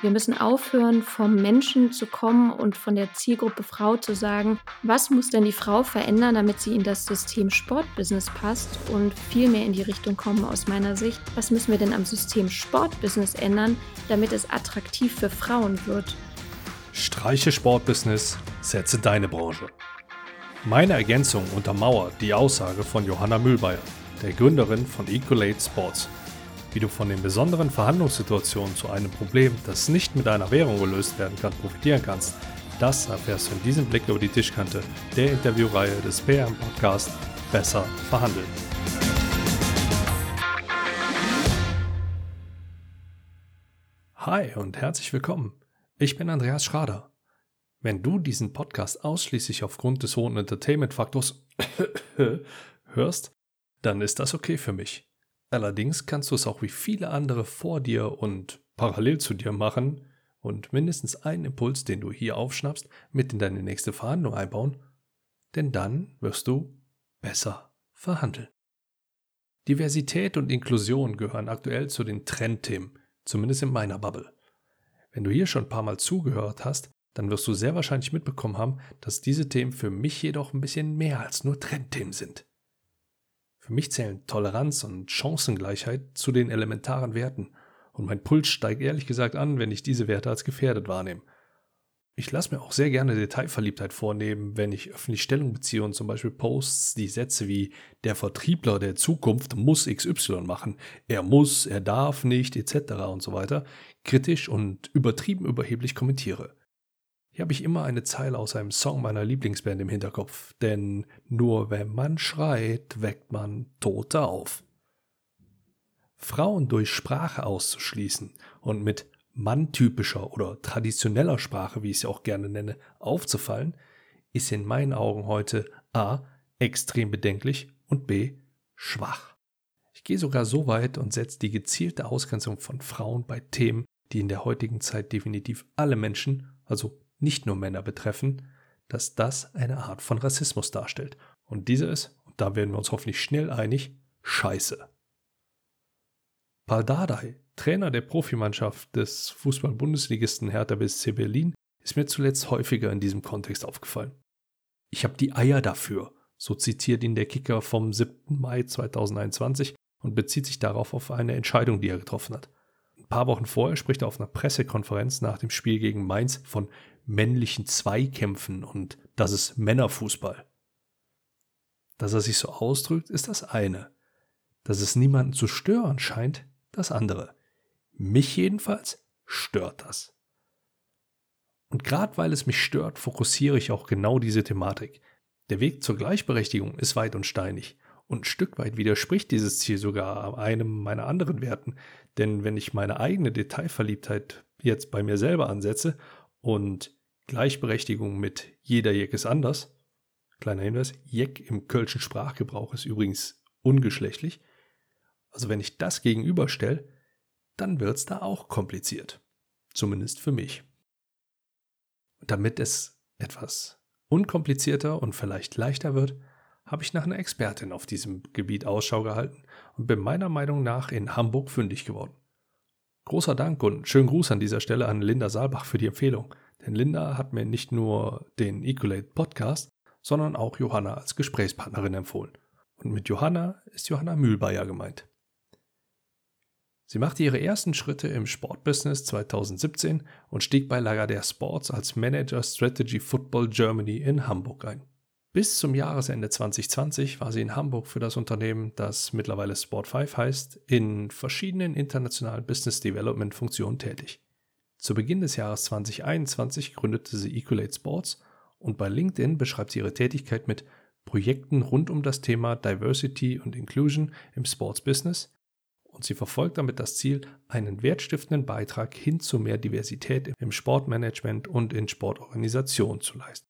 Wir müssen aufhören, vom Menschen zu kommen und von der Zielgruppe Frau zu sagen, was muss denn die Frau verändern, damit sie in das System Sportbusiness passt und viel mehr in die Richtung kommen aus meiner Sicht. Was müssen wir denn am System Sportbusiness ändern, damit es attraktiv für Frauen wird? Streiche Sportbusiness, setze deine Branche. Meine Ergänzung untermauert die Aussage von Johanna Mühlbayer, der Gründerin von Ecolate Sports wie du von den besonderen Verhandlungssituationen zu einem Problem, das nicht mit einer Währung gelöst werden kann, profitieren kannst, das erfährst du in diesem Blick über die Tischkante, der Interviewreihe des PM Podcast Besser verhandeln. Hi und herzlich willkommen. Ich bin Andreas Schrader. Wenn du diesen Podcast ausschließlich aufgrund des hohen Entertainment-Faktors hörst, dann ist das okay für mich. Allerdings kannst du es auch wie viele andere vor dir und parallel zu dir machen und mindestens einen Impuls, den du hier aufschnappst, mit in deine nächste Verhandlung einbauen, denn dann wirst du besser verhandeln. Diversität und Inklusion gehören aktuell zu den Trendthemen, zumindest in meiner Bubble. Wenn du hier schon ein paar Mal zugehört hast, dann wirst du sehr wahrscheinlich mitbekommen haben, dass diese Themen für mich jedoch ein bisschen mehr als nur Trendthemen sind. Für mich zählen Toleranz und Chancengleichheit zu den elementaren Werten. Und mein Puls steigt ehrlich gesagt an, wenn ich diese Werte als gefährdet wahrnehme. Ich lasse mir auch sehr gerne Detailverliebtheit vornehmen, wenn ich öffentlich Stellung beziehe und zum Beispiel Posts, die Sätze wie der Vertriebler der Zukunft muss XY machen, er muss, er darf nicht, etc. und so weiter, kritisch und übertrieben überheblich kommentiere. Hier habe ich immer eine Zeile aus einem Song meiner Lieblingsband im Hinterkopf, denn nur wenn man schreit, weckt man Tote auf. Frauen durch Sprache auszuschließen und mit manntypischer oder traditioneller Sprache, wie ich sie auch gerne nenne, aufzufallen, ist in meinen Augen heute a. extrem bedenklich und b. schwach. Ich gehe sogar so weit und setze die gezielte Ausgrenzung von Frauen bei Themen, die in der heutigen Zeit definitiv alle Menschen, also nicht nur Männer betreffen, dass das eine Art von Rassismus darstellt. Und diese ist, und da werden wir uns hoffentlich schnell einig, scheiße. Paul Dardai, Trainer der Profimannschaft des Fußball-Bundesligisten Hertha BSC Berlin, ist mir zuletzt häufiger in diesem Kontext aufgefallen. Ich habe die Eier dafür, so zitiert ihn der Kicker vom 7. Mai 2021 und bezieht sich darauf auf eine Entscheidung, die er getroffen hat. Ein paar Wochen vorher spricht er auf einer Pressekonferenz nach dem Spiel gegen Mainz von männlichen Zweikämpfen und das ist Männerfußball. Dass er sich so ausdrückt, ist das eine. Dass es niemanden zu stören scheint, das andere. Mich jedenfalls stört das. Und gerade weil es mich stört, fokussiere ich auch genau diese Thematik. Der Weg zur Gleichberechtigung ist weit und steinig. Und ein Stück weit widerspricht dieses Ziel sogar einem meiner anderen Werten. Denn wenn ich meine eigene Detailverliebtheit jetzt bei mir selber ansetze und Gleichberechtigung mit jeder Jeck ist anders. Kleiner Hinweis, Jeck im kölschen Sprachgebrauch ist übrigens ungeschlechtlich. Also wenn ich das gegenüberstelle, dann wird es da auch kompliziert. Zumindest für mich. damit es etwas unkomplizierter und vielleicht leichter wird, habe ich nach einer Expertin auf diesem Gebiet Ausschau gehalten und bin meiner Meinung nach in Hamburg fündig geworden. Großer Dank und schönen Gruß an dieser Stelle an Linda Saalbach für die Empfehlung. Denn Linda hat mir nicht nur den Ecolate Podcast, sondern auch Johanna als Gesprächspartnerin empfohlen. Und mit Johanna ist Johanna Mühlbayer gemeint. Sie machte ihre ersten Schritte im Sportbusiness 2017 und stieg bei Lagardère Sports als Manager Strategy Football Germany in Hamburg ein. Bis zum Jahresende 2020 war sie in Hamburg für das Unternehmen, das mittlerweile Sport5 heißt, in verschiedenen internationalen Business Development Funktionen tätig. Zu Beginn des Jahres 2021 gründete sie Ecolate Sports und bei LinkedIn beschreibt sie ihre Tätigkeit mit Projekten rund um das Thema Diversity und Inclusion im Sports Business und sie verfolgt damit das Ziel, einen wertstiftenden Beitrag hin zu mehr Diversität im Sportmanagement und in Sportorganisationen zu leisten.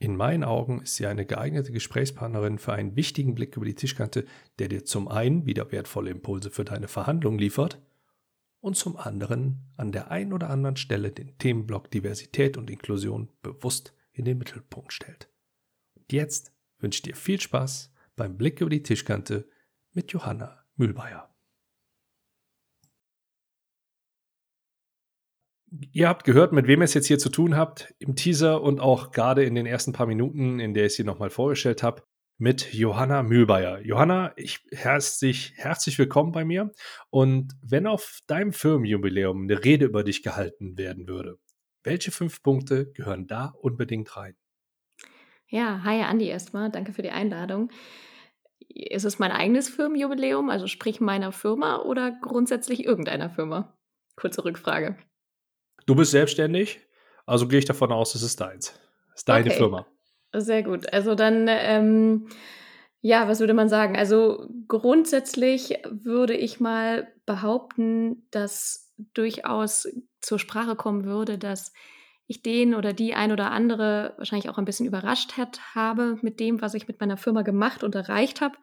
In meinen Augen ist sie eine geeignete Gesprächspartnerin für einen wichtigen Blick über die Tischkante, der dir zum einen wieder wertvolle Impulse für deine Verhandlungen liefert und zum anderen an der einen oder anderen Stelle den Themenblock Diversität und Inklusion bewusst in den Mittelpunkt stellt. Und jetzt wünsche ich dir viel Spaß beim Blick über die Tischkante mit Johanna Mühlbayer. Ihr habt gehört, mit wem ihr es jetzt hier zu tun habt, im Teaser und auch gerade in den ersten paar Minuten, in der ich sie nochmal vorgestellt habe, mit Johanna Mühlbayer. Johanna, ich herzlich, herzlich willkommen bei mir. Und wenn auf deinem Firmenjubiläum eine Rede über dich gehalten werden würde, welche fünf Punkte gehören da unbedingt rein? Ja, hi Andi erstmal, danke für die Einladung. Ist es mein eigenes Firmenjubiläum, also sprich meiner Firma oder grundsätzlich irgendeiner Firma? Kurze Rückfrage. Du bist selbstständig, also gehe ich davon aus, es ist deins. Es ist deine okay. Firma. Sehr gut. Also dann, ähm, ja, was würde man sagen? Also grundsätzlich würde ich mal behaupten, dass durchaus zur Sprache kommen würde, dass ich den oder die ein oder andere wahrscheinlich auch ein bisschen überrascht hat, habe mit dem, was ich mit meiner Firma gemacht und erreicht habe.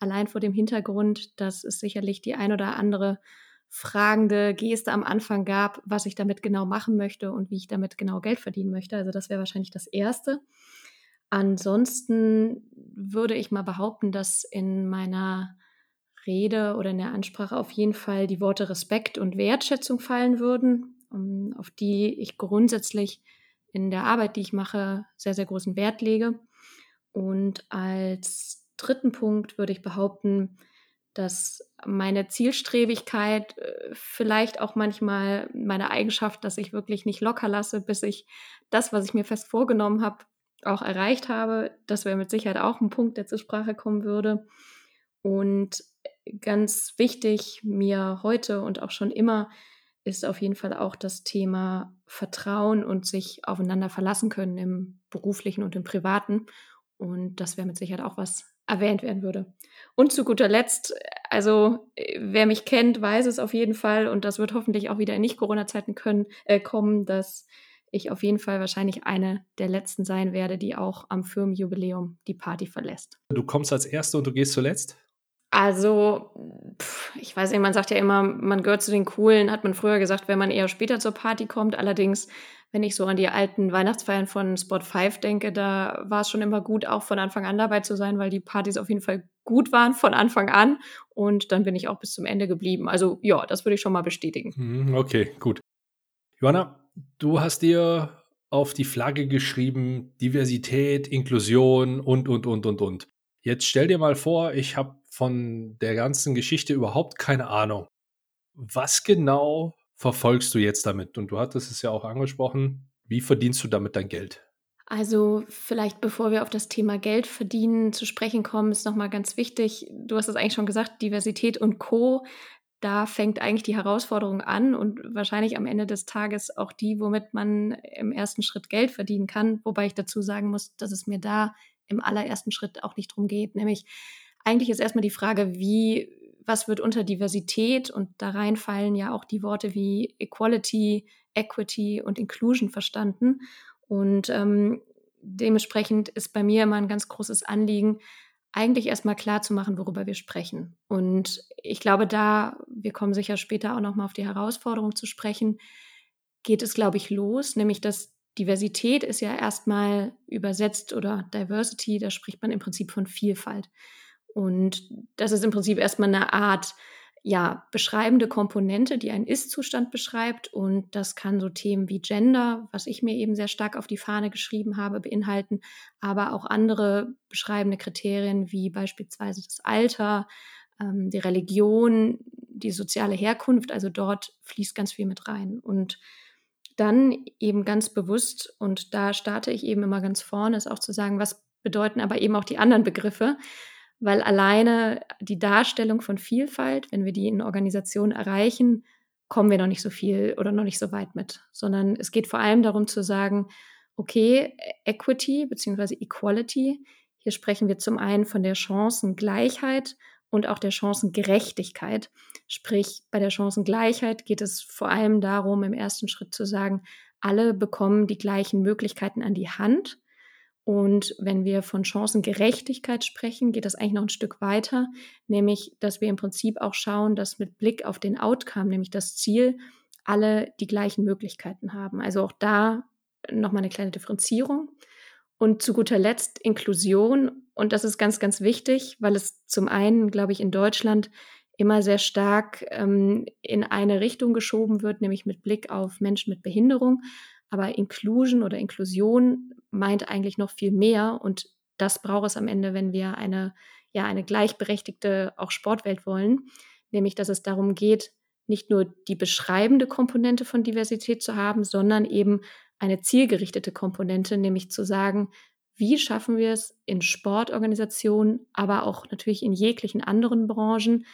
Allein vor dem Hintergrund, dass es sicherlich die ein oder andere fragende Geste am Anfang gab, was ich damit genau machen möchte und wie ich damit genau Geld verdienen möchte. Also das wäre wahrscheinlich das Erste. Ansonsten würde ich mal behaupten, dass in meiner Rede oder in der Ansprache auf jeden Fall die Worte Respekt und Wertschätzung fallen würden, auf die ich grundsätzlich in der Arbeit, die ich mache, sehr, sehr großen Wert lege. Und als dritten Punkt würde ich behaupten, dass meine Zielstrebigkeit, äh, vielleicht auch manchmal meine Eigenschaft, dass ich wirklich nicht locker lasse, bis ich das, was ich mir fest vorgenommen habe, auch erreicht habe. Das wäre mit Sicherheit auch ein Punkt, der zur Sprache kommen würde. Und ganz wichtig mir heute und auch schon immer ist auf jeden Fall auch das Thema Vertrauen und sich aufeinander verlassen können im beruflichen und im privaten. Und das wäre mit Sicherheit auch was erwähnt werden würde. Und zu guter Letzt, also wer mich kennt, weiß es auf jeden Fall und das wird hoffentlich auch wieder in Nicht-Corona-Zeiten äh, kommen, dass ich auf jeden Fall wahrscheinlich eine der letzten sein werde, die auch am Firmenjubiläum die Party verlässt. Du kommst als Erste und du gehst zuletzt? Also, pff, ich weiß nicht, man sagt ja immer, man gehört zu den Coolen, hat man früher gesagt, wenn man eher später zur Party kommt. Allerdings, wenn ich so an die alten Weihnachtsfeiern von Spot 5 denke, da war es schon immer gut, auch von Anfang an dabei zu sein, weil die Partys auf jeden Fall gut waren von Anfang an. Und dann bin ich auch bis zum Ende geblieben. Also, ja, das würde ich schon mal bestätigen. Mhm, okay, gut. Johanna, du hast dir auf die Flagge geschrieben, Diversität, Inklusion und, und, und, und, und. Jetzt stell dir mal vor, ich habe von der ganzen Geschichte überhaupt keine Ahnung. Was genau verfolgst du jetzt damit? Und du hattest es ja auch angesprochen. Wie verdienst du damit dein Geld? Also vielleicht bevor wir auf das Thema Geld verdienen zu sprechen kommen, ist nochmal ganz wichtig, du hast es eigentlich schon gesagt, Diversität und Co da fängt eigentlich die Herausforderung an und wahrscheinlich am Ende des Tages auch die, womit man im ersten Schritt Geld verdienen kann. Wobei ich dazu sagen muss, dass es mir da im allerersten Schritt auch nicht drum geht. Nämlich eigentlich ist erstmal die Frage, wie, was wird unter Diversität und da reinfallen ja auch die Worte wie Equality, Equity und Inclusion verstanden. Und ähm, dementsprechend ist bei mir immer ein ganz großes Anliegen, eigentlich erstmal klar zu machen, worüber wir sprechen. Und ich glaube, da, wir kommen sicher später auch nochmal auf die Herausforderung zu sprechen, geht es, glaube ich, los, nämlich dass Diversität ist ja erstmal übersetzt oder Diversity, da spricht man im Prinzip von Vielfalt. Und das ist im Prinzip erstmal eine Art ja, beschreibende Komponente, die einen Ist-Zustand beschreibt. Und das kann so Themen wie Gender, was ich mir eben sehr stark auf die Fahne geschrieben habe, beinhalten, aber auch andere beschreibende Kriterien wie beispielsweise das Alter, ähm, die Religion, die soziale Herkunft. Also dort fließt ganz viel mit rein. Und dann eben ganz bewusst, und da starte ich eben immer ganz vorne, ist auch zu sagen, was bedeuten aber eben auch die anderen Begriffe weil alleine die Darstellung von Vielfalt, wenn wir die in Organisationen erreichen, kommen wir noch nicht so viel oder noch nicht so weit mit, sondern es geht vor allem darum zu sagen, okay, Equity bzw. Equality, hier sprechen wir zum einen von der Chancengleichheit und auch der Chancengerechtigkeit. Sprich, bei der Chancengleichheit geht es vor allem darum, im ersten Schritt zu sagen, alle bekommen die gleichen Möglichkeiten an die Hand und wenn wir von Chancengerechtigkeit sprechen, geht das eigentlich noch ein Stück weiter, nämlich dass wir im Prinzip auch schauen, dass mit Blick auf den Outcome, nämlich das Ziel, alle die gleichen Möglichkeiten haben. Also auch da nochmal eine kleine Differenzierung. Und zu guter Letzt Inklusion. Und das ist ganz, ganz wichtig, weil es zum einen, glaube ich, in Deutschland immer sehr stark ähm, in eine Richtung geschoben wird, nämlich mit Blick auf Menschen mit Behinderung. Aber Inclusion oder Inklusion meint eigentlich noch viel mehr und das braucht es am Ende, wenn wir eine, ja, eine gleichberechtigte auch Sportwelt wollen, nämlich dass es darum geht, nicht nur die beschreibende Komponente von Diversität zu haben, sondern eben eine zielgerichtete Komponente, nämlich zu sagen, wie schaffen wir es in Sportorganisationen, aber auch natürlich in jeglichen anderen Branchen,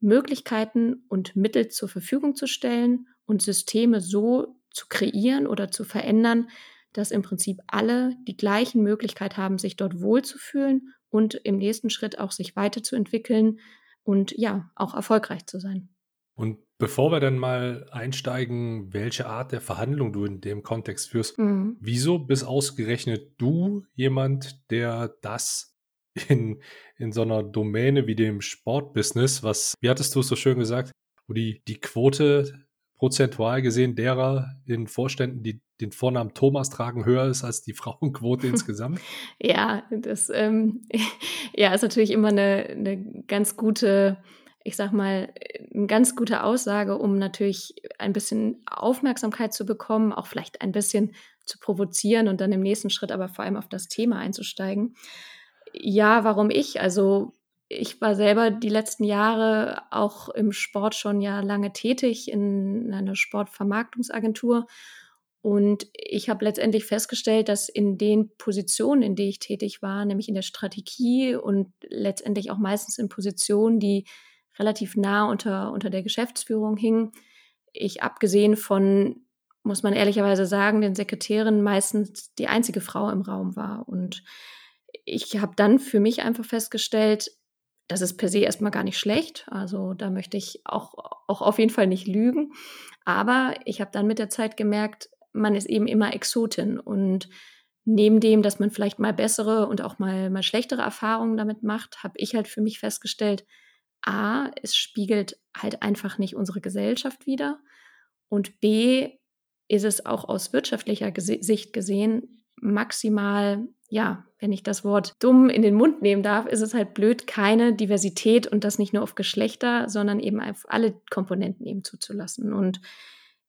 Möglichkeiten und Mittel zur Verfügung zu stellen und Systeme so zu kreieren oder zu verändern, dass im Prinzip alle die gleichen Möglichkeiten haben, sich dort wohlzufühlen und im nächsten Schritt auch sich weiterzuentwickeln und ja, auch erfolgreich zu sein. Und bevor wir dann mal einsteigen, welche Art der Verhandlung du in dem Kontext führst, mhm. wieso bist ausgerechnet du jemand, der das in, in so einer Domäne wie dem Sportbusiness, was, wie hattest du es so schön gesagt, wo die, die Quote prozentual gesehen derer in Vorständen, die den Vornamen Thomas tragen, höher ist als die Frauenquote insgesamt? Ja, das ähm, ja, ist natürlich immer eine, eine ganz gute, ich sag mal, eine ganz gute Aussage, um natürlich ein bisschen Aufmerksamkeit zu bekommen, auch vielleicht ein bisschen zu provozieren und dann im nächsten Schritt aber vor allem auf das Thema einzusteigen. Ja, warum ich? Also ich war selber die letzten Jahre auch im Sport schon ja lange tätig in einer Sportvermarktungsagentur. Und ich habe letztendlich festgestellt, dass in den Positionen, in denen ich tätig war, nämlich in der Strategie und letztendlich auch meistens in Positionen, die relativ nah unter, unter der Geschäftsführung hingen, ich abgesehen von, muss man ehrlicherweise sagen, den Sekretären meistens die einzige Frau im Raum war. Und ich habe dann für mich einfach festgestellt, das ist per se erstmal gar nicht schlecht. Also da möchte ich auch, auch auf jeden Fall nicht lügen. Aber ich habe dann mit der Zeit gemerkt, man ist eben immer Exotin. Und neben dem, dass man vielleicht mal bessere und auch mal, mal schlechtere Erfahrungen damit macht, habe ich halt für mich festgestellt, A, es spiegelt halt einfach nicht unsere Gesellschaft wider. Und B, ist es auch aus wirtschaftlicher Sicht gesehen maximal ja, wenn ich das Wort dumm in den Mund nehmen darf, ist es halt blöd, keine Diversität und das nicht nur auf Geschlechter, sondern eben auf alle Komponenten eben zuzulassen. Und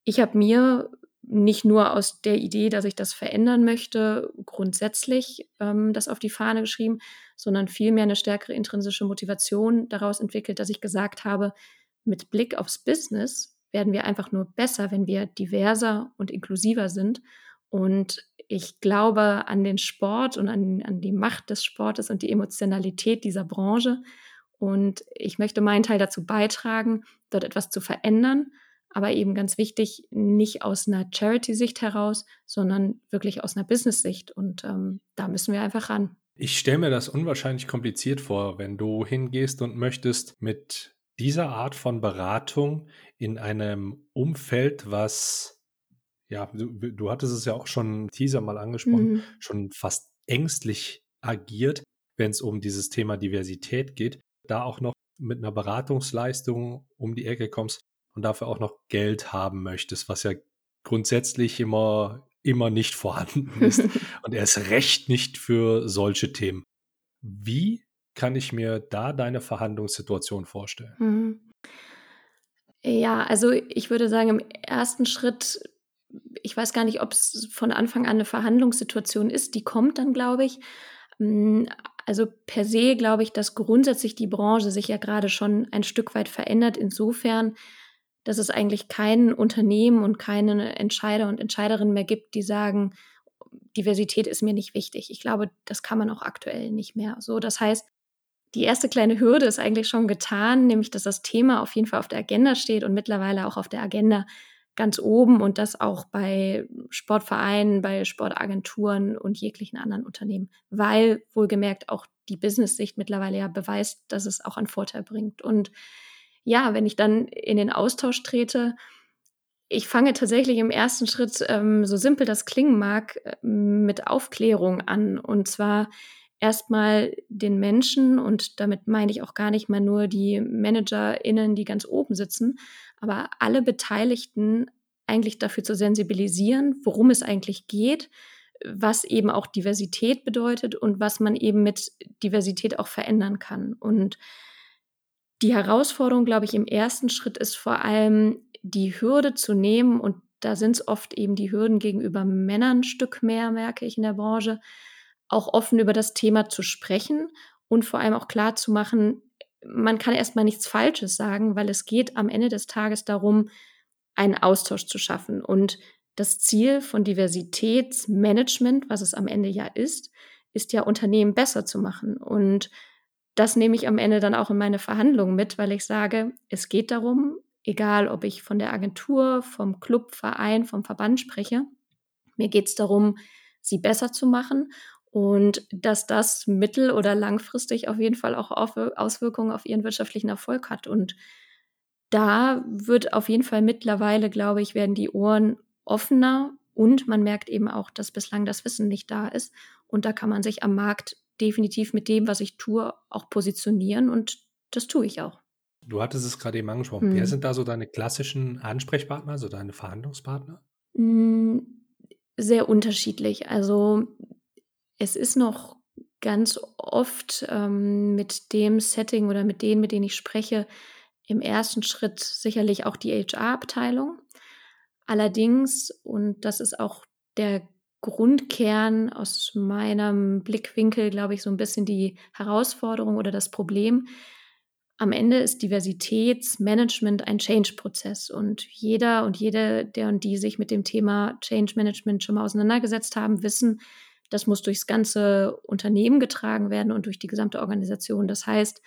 ich habe mir nicht nur aus der Idee, dass ich das verändern möchte, grundsätzlich ähm, das auf die Fahne geschrieben, sondern vielmehr eine stärkere intrinsische Motivation daraus entwickelt, dass ich gesagt habe, mit Blick aufs Business werden wir einfach nur besser, wenn wir diverser und inklusiver sind. Und ich glaube an den Sport und an, an die Macht des Sportes und die Emotionalität dieser Branche. Und ich möchte meinen Teil dazu beitragen, dort etwas zu verändern. Aber eben ganz wichtig, nicht aus einer Charity-Sicht heraus, sondern wirklich aus einer Business-Sicht. Und ähm, da müssen wir einfach ran. Ich stelle mir das unwahrscheinlich kompliziert vor, wenn du hingehst und möchtest mit dieser Art von Beratung in einem Umfeld, was ja, du, du hattest es ja auch schon Teaser mal angesprochen, mhm. schon fast ängstlich agiert, wenn es um dieses Thema Diversität geht, da auch noch mit einer Beratungsleistung um die Ecke kommst und dafür auch noch Geld haben möchtest, was ja grundsätzlich immer, immer nicht vorhanden ist und erst recht nicht für solche Themen. Wie kann ich mir da deine Verhandlungssituation vorstellen? Mhm. Ja, also ich würde sagen, im ersten Schritt ich weiß gar nicht, ob es von Anfang an eine Verhandlungssituation ist. Die kommt dann, glaube ich. Hm, also per se glaube ich, dass grundsätzlich die Branche sich ja gerade schon ein Stück weit verändert, insofern, dass es eigentlich kein Unternehmen und keine Entscheider und Entscheiderinnen mehr gibt, die sagen, Diversität ist mir nicht wichtig. Ich glaube, das kann man auch aktuell nicht mehr. So, das heißt, die erste kleine Hürde ist eigentlich schon getan, nämlich dass das Thema auf jeden Fall auf der Agenda steht und mittlerweile auch auf der Agenda ganz oben und das auch bei Sportvereinen, bei Sportagenturen und jeglichen anderen Unternehmen, weil wohlgemerkt auch die Business-Sicht mittlerweile ja beweist, dass es auch einen Vorteil bringt. Und ja, wenn ich dann in den Austausch trete, ich fange tatsächlich im ersten Schritt, ähm, so simpel das klingen mag, äh, mit Aufklärung an. Und zwar erstmal den Menschen, und damit meine ich auch gar nicht mal nur die ManagerInnen, die ganz oben sitzen, aber alle Beteiligten eigentlich dafür zu sensibilisieren, worum es eigentlich geht, was eben auch Diversität bedeutet und was man eben mit Diversität auch verändern kann. Und Die Herausforderung, glaube ich, im ersten Schritt ist vor allem die Hürde zu nehmen und da sind es oft eben die Hürden gegenüber Männern ein Stück mehr, merke ich in der Branche, auch offen über das Thema zu sprechen und vor allem auch klar zu machen, man kann erstmal nichts Falsches sagen, weil es geht am Ende des Tages darum, einen Austausch zu schaffen. Und das Ziel von Diversitätsmanagement, was es am Ende ja ist, ist ja Unternehmen besser zu machen. Und das nehme ich am Ende dann auch in meine Verhandlungen mit, weil ich sage, es geht darum, egal ob ich von der Agentur, vom Club, Verein, vom Verband spreche, mir geht es darum, sie besser zu machen und dass das mittel- oder langfristig auf jeden Fall auch Auswirkungen auf ihren wirtschaftlichen Erfolg hat. Und da wird auf jeden Fall mittlerweile, glaube ich, werden die Ohren offener und man merkt eben auch, dass bislang das Wissen nicht da ist. Und da kann man sich am Markt definitiv mit dem, was ich tue, auch positionieren und das tue ich auch. Du hattest es gerade eben angesprochen. Hm. Wer sind da so deine klassischen Ansprechpartner, also deine Verhandlungspartner? Hm, sehr unterschiedlich. Also es ist noch ganz oft ähm, mit dem Setting oder mit denen, mit denen ich spreche, im ersten Schritt sicherlich auch die HR-Abteilung. Allerdings, und das ist auch der Grundkern aus meinem Blickwinkel, glaube ich, so ein bisschen die Herausforderung oder das Problem. Am Ende ist Diversitätsmanagement ein Change-Prozess und jeder und jede, der und die sich mit dem Thema Change Management schon mal auseinandergesetzt haben, wissen, das muss durchs ganze Unternehmen getragen werden und durch die gesamte Organisation. Das heißt,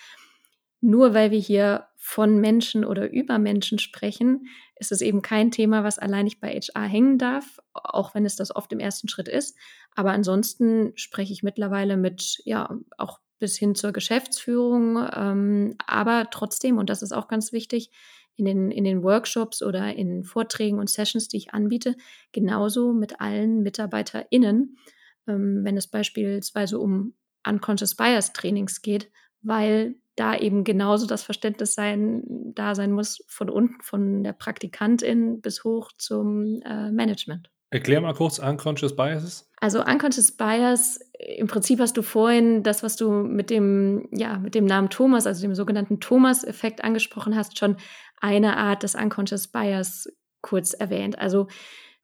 nur weil wir hier von Menschen oder über Menschen sprechen, ist es eben kein Thema, was allein nicht bei HR hängen darf, auch wenn es das oft im ersten Schritt ist. Aber ansonsten spreche ich mittlerweile mit, ja, auch bis hin zur Geschäftsführung. Ähm, aber trotzdem, und das ist auch ganz wichtig, in den, in den Workshops oder in Vorträgen und Sessions, die ich anbiete, genauso mit allen MitarbeiterInnen ähm, wenn es beispielsweise um Unconscious Bias Trainings geht, weil da eben genauso das Verständnis sein, da sein muss, von unten, von der Praktikantin bis hoch zum äh, Management. Erklär mal kurz Unconscious Biases. Also Unconscious Bias, im Prinzip hast du vorhin das, was du mit dem, ja, mit dem Namen Thomas, also dem sogenannten Thomas-Effekt angesprochen hast, schon eine Art des Unconscious Bias kurz erwähnt. Also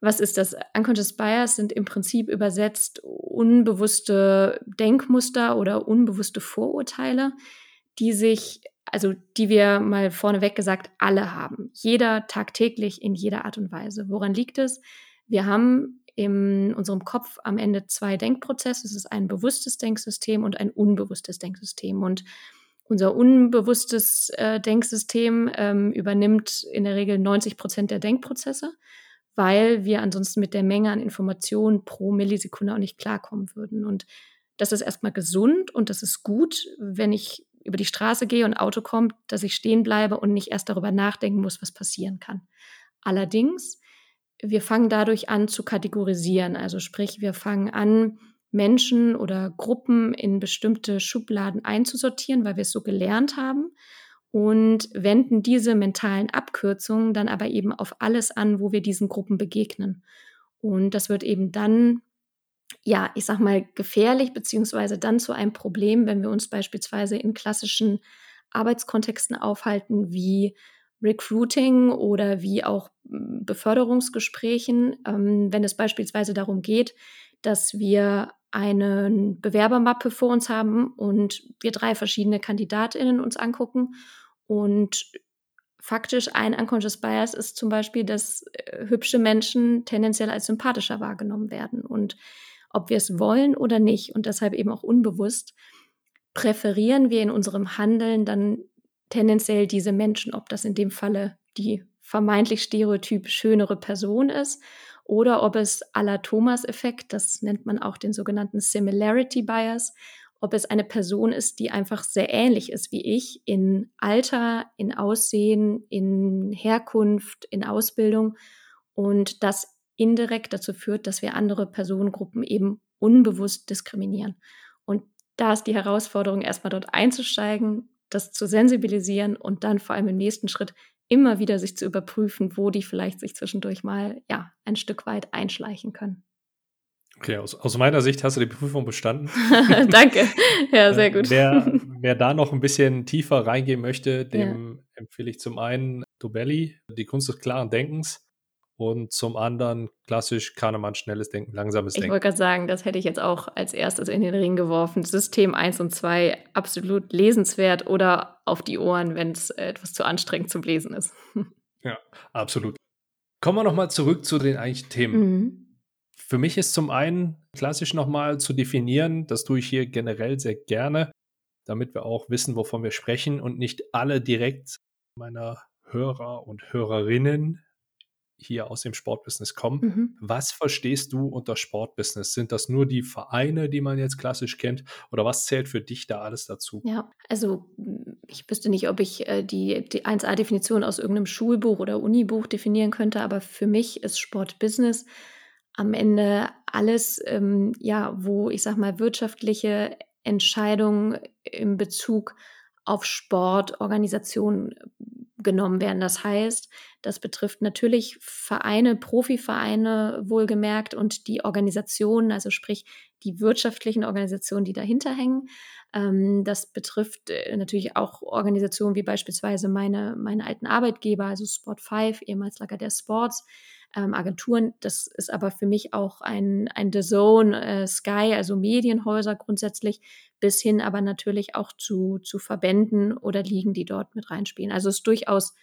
was ist das? Unconscious Bias sind im Prinzip übersetzt unbewusste Denkmuster oder unbewusste Vorurteile, die sich, also die wir mal vorneweg gesagt alle haben. Jeder tagtäglich in jeder Art und Weise. Woran liegt es? Wir haben in unserem Kopf am Ende zwei Denkprozesse. Es ist ein bewusstes Denksystem und ein unbewusstes Denksystem. Und unser unbewusstes äh, Denksystem ähm, übernimmt in der Regel 90 Prozent der Denkprozesse weil wir ansonsten mit der Menge an Informationen pro Millisekunde auch nicht klarkommen würden. Und das ist erstmal gesund und das ist gut, wenn ich über die Straße gehe und Auto kommt, dass ich stehen bleibe und nicht erst darüber nachdenken muss, was passieren kann. Allerdings, wir fangen dadurch an zu kategorisieren. Also sprich, wir fangen an, Menschen oder Gruppen in bestimmte Schubladen einzusortieren, weil wir es so gelernt haben und wenden diese mentalen Abkürzungen dann aber eben auf alles an, wo wir diesen Gruppen begegnen. Und das wird eben dann, ja, ich sag mal, gefährlich, beziehungsweise dann zu einem Problem, wenn wir uns beispielsweise in klassischen Arbeitskontexten aufhalten, wie Recruiting oder wie auch hm, Beförderungsgesprächen, ähm, wenn es beispielsweise darum geht, dass wir eine Bewerbermappe vor uns haben und wir drei verschiedene Kandidatinnen uns angucken und faktisch ein Unconscious Bias ist zum Beispiel, dass äh, hübsche Menschen tendenziell als sympathischer wahrgenommen werden. Und ob wir es wollen oder nicht und deshalb eben auch unbewusst, präferieren wir in unserem Handeln dann tendenziell diese Menschen, ob das in dem Falle die vermeintlich stereotyp schönere Person ist oder ob es à la Thomas-Effekt, das nennt man auch den sogenannten Similarity Bias, ob es eine Person ist, die einfach sehr ähnlich ist wie ich in Alter, in Aussehen, in Herkunft, in Ausbildung und das indirekt dazu führt, dass wir andere Personengruppen eben unbewusst diskriminieren. Und da ist die Herausforderung, erstmal dort einzusteigen, das zu sensibilisieren und dann vor allem im nächsten Schritt immer wieder sich zu überprüfen, wo die vielleicht sich zwischendurch mal ja ein Stück weit einschleichen können. Okay, aus, aus meiner Sicht hast du die Prüfung bestanden. Danke. Ja, sehr gut. Wer, Wer da noch ein bisschen tiefer reingehen möchte, dem ja. empfehle ich zum einen Dobelli, die Kunst des klaren Denkens. Und zum anderen klassisch Kahnemann, schnelles Denken, langsames Denken. Ich wollte gerade sagen, das hätte ich jetzt auch als erstes in den Ring geworfen. System 1 und 2 absolut lesenswert oder auf die Ohren, wenn es etwas zu anstrengend zum Lesen ist. Ja, absolut. Kommen wir nochmal zurück zu den eigentlichen Themen. Mhm. Für mich ist zum einen klassisch nochmal zu definieren, das tue ich hier generell sehr gerne, damit wir auch wissen, wovon wir sprechen und nicht alle direkt meiner Hörer und Hörerinnen hier aus dem Sportbusiness kommen. Mhm. Was verstehst du unter Sportbusiness? Sind das nur die Vereine, die man jetzt klassisch kennt? Oder was zählt für dich da alles dazu? Ja, also ich wüsste nicht, ob ich äh, die, die 1a-Definition aus irgendeinem Schulbuch oder Unibuch definieren könnte, aber für mich ist Sportbusiness am Ende alles, ähm, ja, wo ich sag mal wirtschaftliche Entscheidungen in Bezug auf Sport, Organisation genommen werden. Das heißt, das betrifft natürlich Vereine, Profivereine wohlgemerkt und die Organisationen, also sprich die wirtschaftlichen Organisationen, die dahinter hängen. Ähm, das betrifft äh, natürlich auch Organisationen wie beispielsweise meine, meine alten Arbeitgeber, also Sport 5, ehemals Lager der Sports, ähm, Agenturen. Das ist aber für mich auch ein, ein The Zone, äh, Sky, also Medienhäuser grundsätzlich, bis hin aber natürlich auch zu, zu Verbänden oder Ligen, die dort mit reinspielen. Also es ist durchaus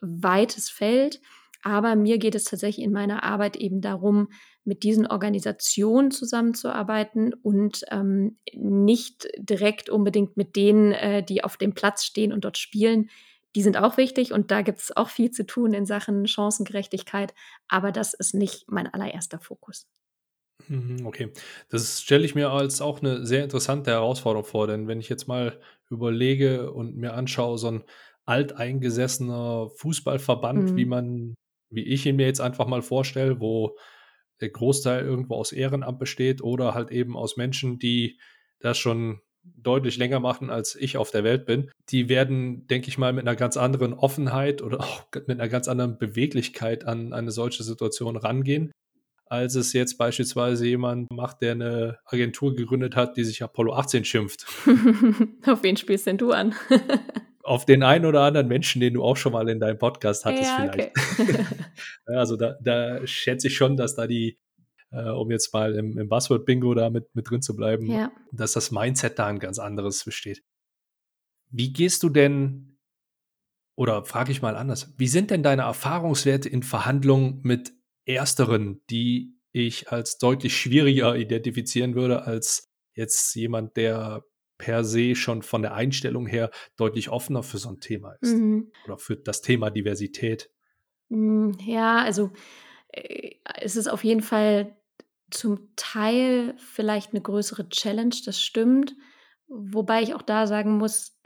weites Feld. Aber mir geht es tatsächlich in meiner Arbeit eben darum, mit diesen Organisationen zusammenzuarbeiten und ähm, nicht direkt unbedingt mit denen, äh, die auf dem Platz stehen und dort spielen, die sind auch wichtig und da gibt es auch viel zu tun in Sachen Chancengerechtigkeit, aber das ist nicht mein allererster Fokus. Mhm, okay, das stelle ich mir als auch eine sehr interessante Herausforderung vor, denn wenn ich jetzt mal überlege und mir anschaue, so ein alteingesessener Fußballverband, mhm. wie man, wie ich ihn mir jetzt einfach mal vorstelle, wo der Großteil irgendwo aus Ehrenamt besteht oder halt eben aus Menschen, die das schon deutlich länger machen, als ich auf der Welt bin, die werden, denke ich mal, mit einer ganz anderen Offenheit oder auch mit einer ganz anderen Beweglichkeit an eine solche Situation rangehen, als es jetzt beispielsweise jemand macht, der eine Agentur gegründet hat, die sich Apollo 18 schimpft. auf wen spielst denn du an? auf den einen oder anderen Menschen, den du auch schon mal in deinem Podcast hattest, ja, vielleicht. Okay. also da, da schätze ich schon, dass da die äh, um jetzt mal im, im Buzzword-Bingo da mit, mit drin zu bleiben, ja. dass das Mindset da ein ganz anderes besteht. Wie gehst du denn, oder frage ich mal anders, wie sind denn deine Erfahrungswerte in Verhandlungen mit Ersteren, die ich als deutlich schwieriger identifizieren würde als jetzt jemand, der per se schon von der Einstellung her deutlich offener für so ein Thema ist mhm. oder für das Thema Diversität? Hm, ja, also äh, es ist auf jeden Fall zum Teil vielleicht eine größere Challenge, das stimmt. Wobei ich auch da sagen muss,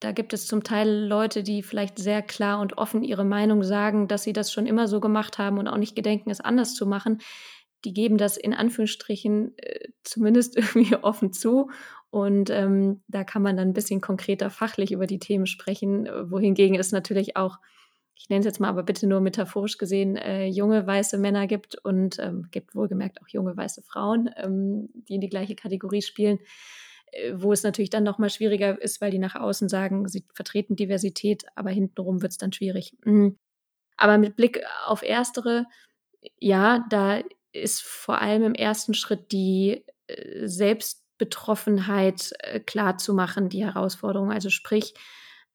da gibt es zum Teil Leute, die vielleicht sehr klar und offen ihre Meinung sagen, dass sie das schon immer so gemacht haben und auch nicht gedenken, es anders zu machen. Die geben das in Anführungsstrichen äh, zumindest irgendwie offen zu. Und ähm, da kann man dann ein bisschen konkreter fachlich über die Themen sprechen, wohingegen es natürlich auch ich nenne es jetzt mal aber bitte nur metaphorisch gesehen, äh, junge weiße Männer gibt und ähm, gibt wohlgemerkt auch junge weiße Frauen, ähm, die in die gleiche Kategorie spielen, äh, wo es natürlich dann nochmal schwieriger ist, weil die nach außen sagen, sie vertreten Diversität, aber hintenrum wird es dann schwierig. Mhm. Aber mit Blick auf Erstere, ja, da ist vor allem im ersten Schritt die äh, Selbstbetroffenheit äh, klar zu machen, die Herausforderung. Also sprich,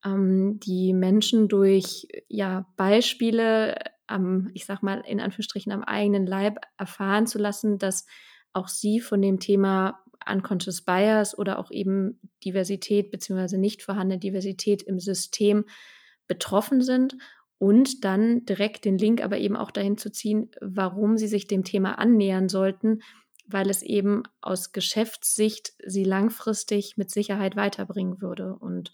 ähm, die Menschen durch ja, Beispiele am, ich sag mal, in Anführungsstrichen am eigenen Leib erfahren zu lassen, dass auch sie von dem Thema Unconscious Bias oder auch eben Diversität beziehungsweise nicht vorhandene Diversität im System betroffen sind und dann direkt den Link aber eben auch dahin zu ziehen, warum sie sich dem Thema annähern sollten, weil es eben aus Geschäftssicht sie langfristig mit Sicherheit weiterbringen würde. Und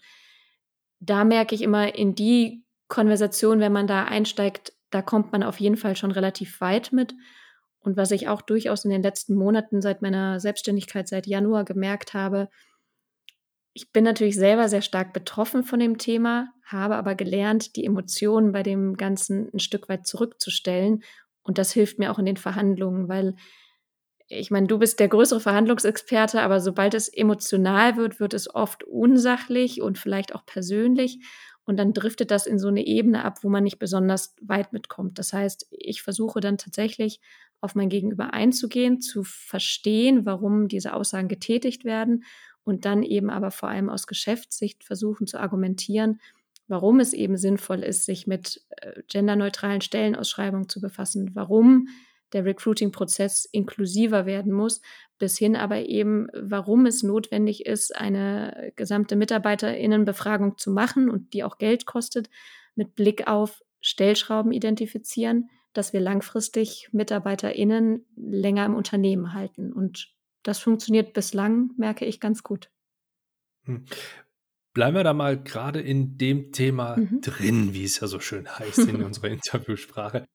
da merke ich immer in die Konversation, wenn man da einsteigt, da kommt man auf jeden Fall schon relativ weit mit. Und was ich auch durchaus in den letzten Monaten seit meiner Selbstständigkeit seit Januar gemerkt habe, ich bin natürlich selber sehr stark betroffen von dem Thema, habe aber gelernt, die Emotionen bei dem Ganzen ein Stück weit zurückzustellen. Und das hilft mir auch in den Verhandlungen, weil ich meine, du bist der größere Verhandlungsexperte, aber sobald es emotional wird, wird es oft unsachlich und vielleicht auch persönlich. Und dann driftet das in so eine Ebene ab, wo man nicht besonders weit mitkommt. Das heißt, ich versuche dann tatsächlich auf mein Gegenüber einzugehen, zu verstehen, warum diese Aussagen getätigt werden und dann eben aber vor allem aus Geschäftssicht versuchen zu argumentieren, warum es eben sinnvoll ist, sich mit äh, genderneutralen Stellenausschreibungen zu befassen, warum der Recruiting-Prozess inklusiver werden muss, bis hin aber eben, warum es notwendig ist, eine gesamte Mitarbeiterinnenbefragung zu machen und die auch Geld kostet, mit Blick auf Stellschrauben identifizieren, dass wir langfristig Mitarbeiterinnen länger im Unternehmen halten. Und das funktioniert bislang, merke ich, ganz gut. Hm. Bleiben wir da mal gerade in dem Thema mhm. drin, wie es ja so schön heißt in unserer Interviewsprache.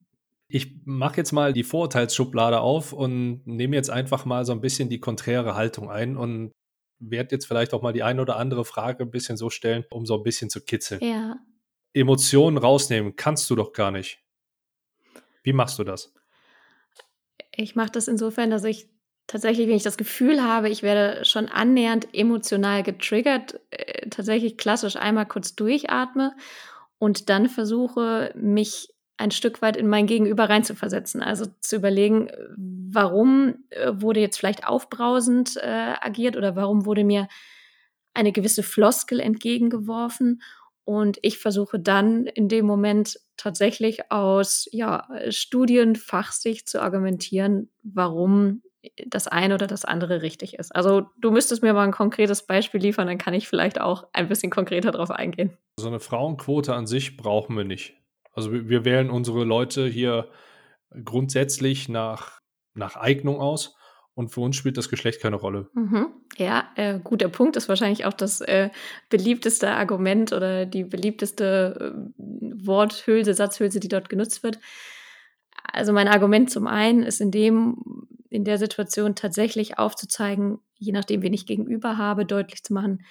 Ich mache jetzt mal die Vorurteilsschublade auf und nehme jetzt einfach mal so ein bisschen die konträre Haltung ein und werde jetzt vielleicht auch mal die eine oder andere Frage ein bisschen so stellen, um so ein bisschen zu kitzeln. Ja. Emotionen rausnehmen kannst du doch gar nicht. Wie machst du das? Ich mache das insofern, dass ich tatsächlich, wenn ich das Gefühl habe, ich werde schon annähernd emotional getriggert, äh, tatsächlich klassisch einmal kurz durchatme und dann versuche, mich ein Stück weit in mein Gegenüber reinzuversetzen. Also zu überlegen, warum äh, wurde jetzt vielleicht aufbrausend äh, agiert oder warum wurde mir eine gewisse Floskel entgegengeworfen. Und ich versuche dann in dem Moment tatsächlich aus ja, Studienfachsicht zu argumentieren, warum das eine oder das andere richtig ist. Also du müsstest mir mal ein konkretes Beispiel liefern, dann kann ich vielleicht auch ein bisschen konkreter darauf eingehen. So eine Frauenquote an sich brauchen wir nicht. Also wir wählen unsere Leute hier grundsätzlich nach, nach Eignung aus. Und für uns spielt das Geschlecht keine Rolle. Mhm. Ja, äh, guter Punkt. Ist wahrscheinlich auch das äh, beliebteste Argument oder die beliebteste äh, Worthülse, Satzhülse, die dort genutzt wird. Also mein Argument zum einen ist in dem, in der Situation tatsächlich aufzuzeigen, je nachdem, wen ich gegenüber habe, deutlich zu machen,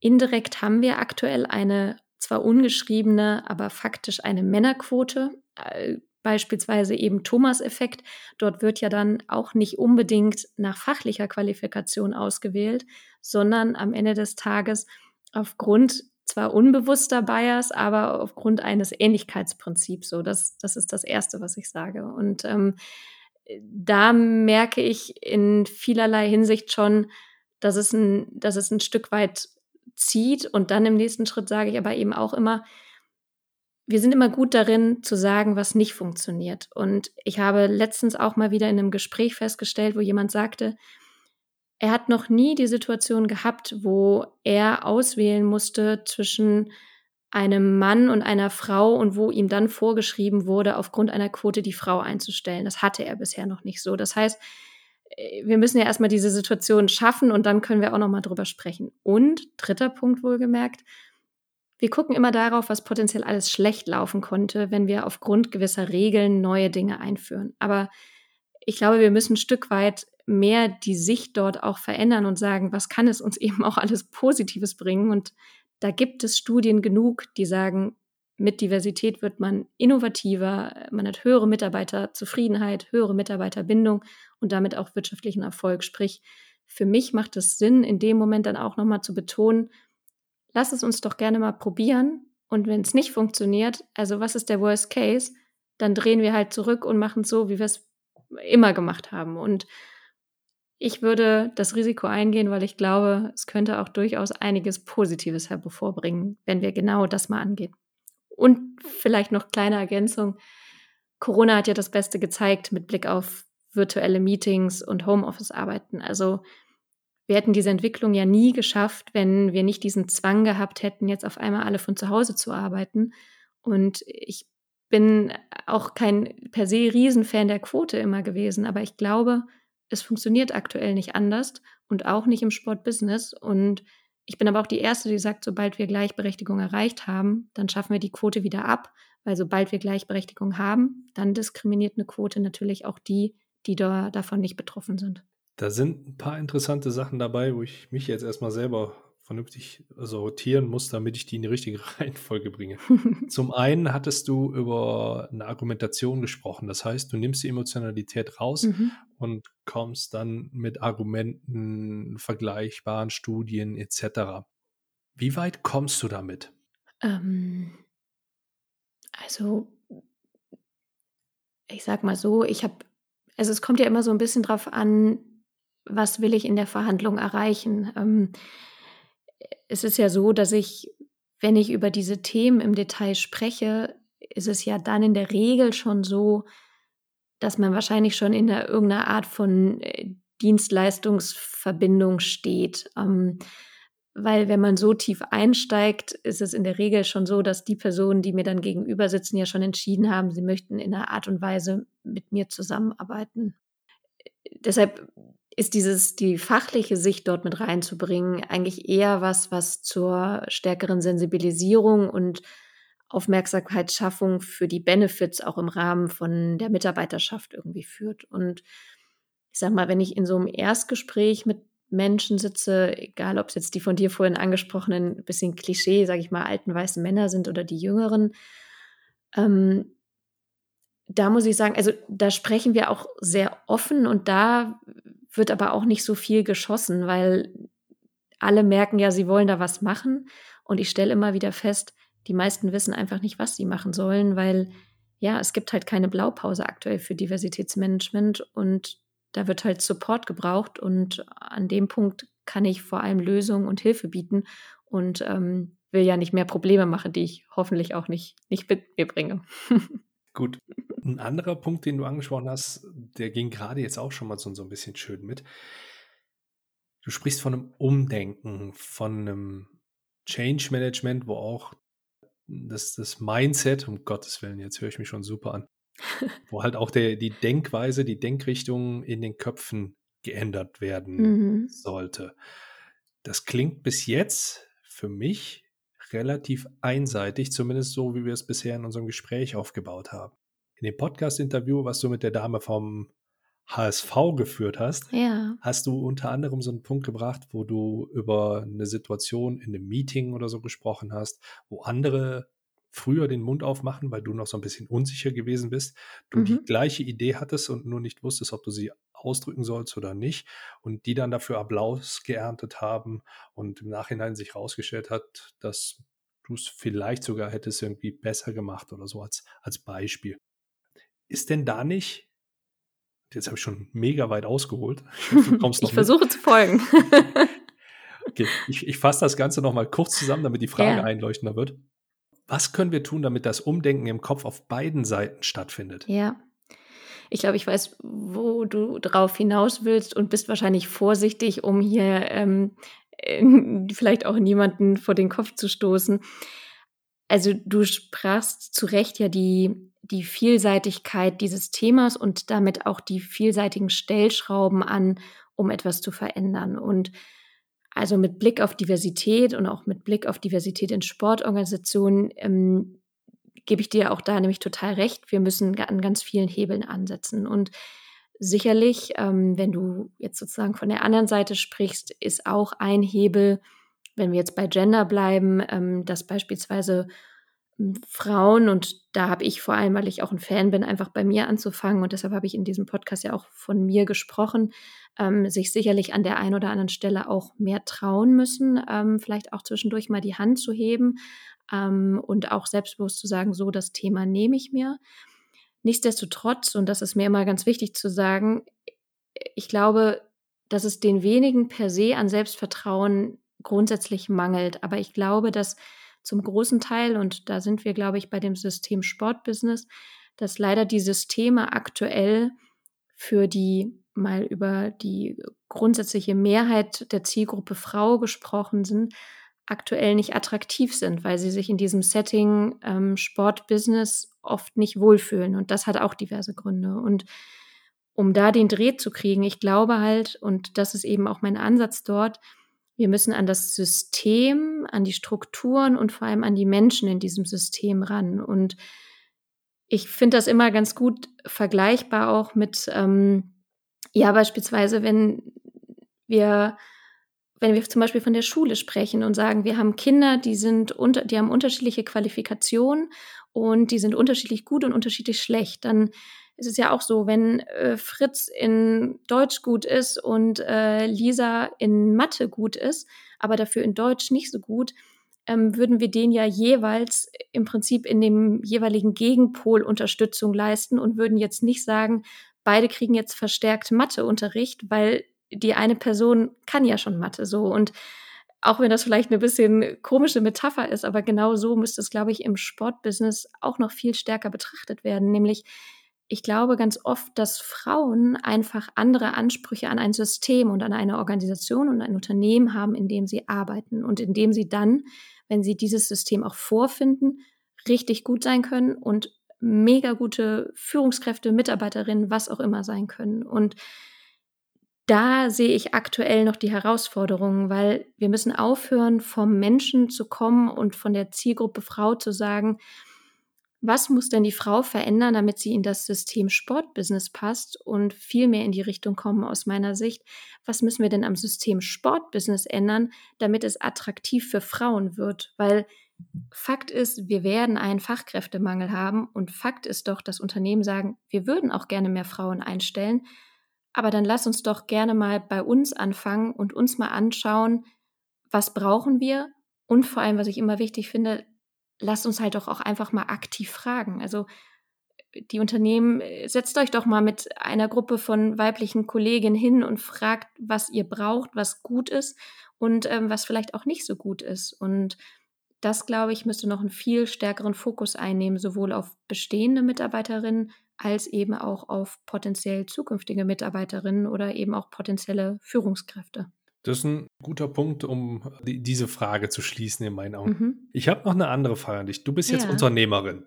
indirekt haben wir aktuell eine zwar ungeschriebene, aber faktisch eine Männerquote, äh, beispielsweise eben Thomas-Effekt. Dort wird ja dann auch nicht unbedingt nach fachlicher Qualifikation ausgewählt, sondern am Ende des Tages aufgrund zwar unbewusster Bias, aber aufgrund eines Ähnlichkeitsprinzips. So, das, das ist das Erste, was ich sage. Und ähm, da merke ich in vielerlei Hinsicht schon, dass es ein, dass es ein Stück weit zieht. Und dann im nächsten Schritt sage ich aber eben auch immer, wir sind immer gut darin zu sagen, was nicht funktioniert. Und ich habe letztens auch mal wieder in einem Gespräch festgestellt, wo jemand sagte, er hat noch nie die Situation gehabt, wo er auswählen musste zwischen einem Mann und einer Frau und wo ihm dann vorgeschrieben wurde, aufgrund einer Quote die Frau einzustellen. Das hatte er bisher noch nicht so. Das heißt, wir müssen ja erstmal diese Situation schaffen und dann können wir auch nochmal drüber sprechen. Und dritter Punkt wohlgemerkt, wir gucken immer darauf, was potenziell alles schlecht laufen konnte, wenn wir aufgrund gewisser Regeln neue Dinge einführen. Aber ich glaube, wir müssen ein Stück weit mehr die Sicht dort auch verändern und sagen, was kann es uns eben auch alles Positives bringen. Und da gibt es Studien genug, die sagen, mit Diversität wird man innovativer, man hat höhere Mitarbeiterzufriedenheit, höhere Mitarbeiterbindung und damit auch wirtschaftlichen Erfolg. Sprich, für mich macht es Sinn, in dem Moment dann auch nochmal zu betonen, lass es uns doch gerne mal probieren. Und wenn es nicht funktioniert, also was ist der Worst Case, dann drehen wir halt zurück und machen es so, wie wir es immer gemacht haben. Und ich würde das Risiko eingehen, weil ich glaube, es könnte auch durchaus einiges Positives hervorbringen, wenn wir genau das mal angehen. Und vielleicht noch kleine Ergänzung. Corona hat ja das Beste gezeigt mit Blick auf virtuelle Meetings und Homeoffice-Arbeiten. Also wir hätten diese Entwicklung ja nie geschafft, wenn wir nicht diesen Zwang gehabt hätten, jetzt auf einmal alle von zu Hause zu arbeiten. Und ich bin auch kein per se Riesenfan der Quote immer gewesen, aber ich glaube, es funktioniert aktuell nicht anders und auch nicht im Sportbusiness. Und ich bin aber auch die Erste, die sagt, sobald wir Gleichberechtigung erreicht haben, dann schaffen wir die Quote wieder ab, weil sobald wir Gleichberechtigung haben, dann diskriminiert eine Quote natürlich auch die, die da, davon nicht betroffen sind. Da sind ein paar interessante Sachen dabei, wo ich mich jetzt erstmal selber vernünftig sortieren muss, damit ich die in die richtige Reihenfolge bringe. Zum einen hattest du über eine Argumentation gesprochen. Das heißt, du nimmst die Emotionalität raus mhm. und kommst dann mit Argumenten, vergleichbaren Studien etc. Wie weit kommst du damit? Ähm, also, ich sag mal so, ich habe, also es kommt ja immer so ein bisschen drauf an, was will ich in der Verhandlung erreichen. Ähm, es ist ja so, dass ich, wenn ich über diese Themen im Detail spreche, ist es ja dann in der Regel schon so, dass man wahrscheinlich schon in der, irgendeiner Art von äh, Dienstleistungsverbindung steht. Ähm, weil wenn man so tief einsteigt, ist es in der Regel schon so, dass die Personen, die mir dann gegenüber sitzen, ja schon entschieden haben, sie möchten in einer Art und Weise mit mir zusammenarbeiten. Deshalb ist dieses, die fachliche Sicht dort mit reinzubringen, eigentlich eher was, was zur stärkeren Sensibilisierung und Aufmerksamkeitsschaffung für die Benefits auch im Rahmen von der Mitarbeiterschaft irgendwie führt. Und ich sag mal, wenn ich in so einem Erstgespräch mit Menschen sitze, egal ob es jetzt die von dir vorhin angesprochenen, bisschen Klischee, sage ich mal, alten weißen Männer sind oder die jüngeren, ähm, da muss ich sagen, also da sprechen wir auch sehr offen und da wird aber auch nicht so viel geschossen, weil alle merken ja, sie wollen da was machen. Und ich stelle immer wieder fest, die meisten wissen einfach nicht, was sie machen sollen, weil ja, es gibt halt keine Blaupause aktuell für Diversitätsmanagement und da wird halt Support gebraucht und an dem Punkt kann ich vor allem Lösungen und Hilfe bieten und ähm, will ja nicht mehr Probleme machen, die ich hoffentlich auch nicht, nicht mit mir bringe. Gut. Ein anderer Punkt, den du angesprochen hast, der ging gerade jetzt auch schon mal so, so ein bisschen schön mit. Du sprichst von einem Umdenken, von einem Change Management, wo auch das, das Mindset, um Gottes Willen, jetzt höre ich mich schon super an, wo halt auch der, die Denkweise, die Denkrichtung in den Köpfen geändert werden mhm. sollte. Das klingt bis jetzt für mich relativ einseitig, zumindest so, wie wir es bisher in unserem Gespräch aufgebaut haben. In dem Podcast-Interview, was du mit der Dame vom HSV geführt hast, ja. hast du unter anderem so einen Punkt gebracht, wo du über eine Situation in einem Meeting oder so gesprochen hast, wo andere früher den Mund aufmachen, weil du noch so ein bisschen unsicher gewesen bist, du mhm. die gleiche Idee hattest und nur nicht wusstest, ob du sie ausdrücken sollst oder nicht und die dann dafür Applaus geerntet haben und im Nachhinein sich herausgestellt hat, dass du es vielleicht sogar hättest irgendwie besser gemacht oder so als, als Beispiel. Ist denn da nicht, jetzt habe ich schon mega weit ausgeholt, ich, ich versuche zu folgen. okay, ich, ich fasse das Ganze nochmal kurz zusammen, damit die Frage ja. einleuchtender wird. Was können wir tun, damit das Umdenken im Kopf auf beiden Seiten stattfindet? Ja. Ich glaube, ich weiß, wo du drauf hinaus willst und bist wahrscheinlich vorsichtig, um hier ähm, vielleicht auch niemanden vor den Kopf zu stoßen. Also du sprachst zu Recht ja die, die Vielseitigkeit dieses Themas und damit auch die vielseitigen Stellschrauben an, um etwas zu verändern. Und also mit Blick auf Diversität und auch mit Blick auf Diversität in Sportorganisationen ähm, gebe ich dir auch da nämlich total recht. Wir müssen an ganz vielen Hebeln ansetzen. Und sicherlich, ähm, wenn du jetzt sozusagen von der anderen Seite sprichst, ist auch ein Hebel, wenn wir jetzt bei Gender bleiben, ähm, dass beispielsweise Frauen, und da habe ich vor allem, weil ich auch ein Fan bin, einfach bei mir anzufangen, und deshalb habe ich in diesem Podcast ja auch von mir gesprochen, ähm, sich sicherlich an der einen oder anderen Stelle auch mehr trauen müssen, ähm, vielleicht auch zwischendurch mal die Hand zu heben ähm, und auch selbstbewusst zu sagen, so, das Thema nehme ich mir. Nichtsdestotrotz, und das ist mir immer ganz wichtig zu sagen, ich glaube, dass es den wenigen per se an Selbstvertrauen grundsätzlich mangelt. Aber ich glaube, dass zum großen Teil, und da sind wir, glaube ich, bei dem System Sportbusiness, dass leider die Systeme aktuell für die mal über die grundsätzliche Mehrheit der Zielgruppe Frau gesprochen sind, aktuell nicht attraktiv sind, weil sie sich in diesem Setting ähm, Sportbusiness oft nicht wohlfühlen. Und das hat auch diverse Gründe. Und um da den Dreh zu kriegen, ich glaube halt, und das ist eben auch mein Ansatz dort, wir müssen an das System, an die Strukturen und vor allem an die Menschen in diesem System ran. Und ich finde das immer ganz gut vergleichbar auch mit, ähm, ja, beispielsweise, wenn wir wenn wir zum Beispiel von der Schule sprechen und sagen, wir haben Kinder, die sind unter, die haben unterschiedliche Qualifikationen und die sind unterschiedlich gut und unterschiedlich schlecht, dann ist es ja auch so, wenn äh, Fritz in Deutsch gut ist und äh, Lisa in Mathe gut ist, aber dafür in Deutsch nicht so gut, ähm, würden wir den ja jeweils im Prinzip in dem jeweiligen Gegenpol Unterstützung leisten und würden jetzt nicht sagen, beide kriegen jetzt verstärkt Matheunterricht, weil die eine Person kann ja schon Mathe so und auch wenn das vielleicht eine bisschen komische Metapher ist, aber genau so müsste es, glaube ich, im Sportbusiness auch noch viel stärker betrachtet werden. Nämlich, ich glaube ganz oft, dass Frauen einfach andere Ansprüche an ein System und an eine Organisation und ein Unternehmen haben, in dem sie arbeiten und in dem sie dann, wenn sie dieses System auch vorfinden, richtig gut sein können und mega gute Führungskräfte, Mitarbeiterinnen, was auch immer sein können. Und da sehe ich aktuell noch die Herausforderungen, weil wir müssen aufhören, vom Menschen zu kommen und von der Zielgruppe Frau zu sagen, was muss denn die Frau verändern, damit sie in das System Sportbusiness passt und viel mehr in die Richtung kommen aus meiner Sicht? Was müssen wir denn am System Sportbusiness ändern, damit es attraktiv für Frauen wird? Weil Fakt ist, wir werden einen Fachkräftemangel haben und Fakt ist doch, dass Unternehmen sagen, wir würden auch gerne mehr Frauen einstellen, aber dann lass uns doch gerne mal bei uns anfangen und uns mal anschauen, was brauchen wir? Und vor allem, was ich immer wichtig finde, lasst uns halt doch auch einfach mal aktiv fragen. Also die Unternehmen, setzt euch doch mal mit einer Gruppe von weiblichen Kolleginnen hin und fragt, was ihr braucht, was gut ist und ähm, was vielleicht auch nicht so gut ist. Und das, glaube ich, müsste noch einen viel stärkeren Fokus einnehmen, sowohl auf bestehende Mitarbeiterinnen als eben auch auf potenziell zukünftige Mitarbeiterinnen oder eben auch potenzielle Führungskräfte. Das ist ein guter Punkt, um die, diese Frage zu schließen in meinen Augen. Mhm. Ich habe noch eine andere Frage an dich. Du bist jetzt ja. Unternehmerin.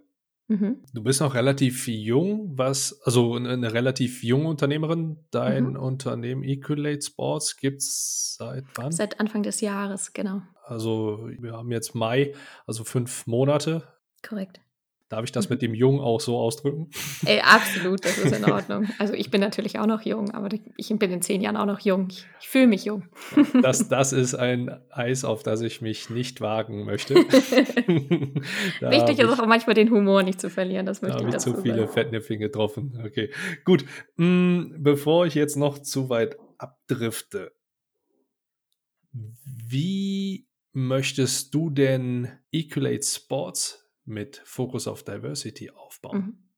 Mhm. Du bist noch relativ jung, was, also eine relativ junge Unternehmerin. Dein mhm. Unternehmen Equalate Sports gibt es seit wann? Seit Anfang des Jahres, genau. Also wir haben jetzt Mai, also fünf Monate. Korrekt. Darf ich das mit dem Jung auch so ausdrücken? Ey, absolut, das ist in Ordnung. Also ich bin natürlich auch noch jung, aber ich bin in zehn Jahren auch noch jung. Ich, ich fühle mich jung. Das, das ist ein Eis, auf das ich mich nicht wagen möchte. Wichtig ist auch manchmal den Humor nicht zu verlieren. Das möchte da ich habe ich zu viele Fettnäpfchen getroffen. Okay, gut. Hm, bevor ich jetzt noch zu weit abdrifte, wie möchtest du denn Equalate Sports mit Fokus auf Diversity aufbauen? Mhm.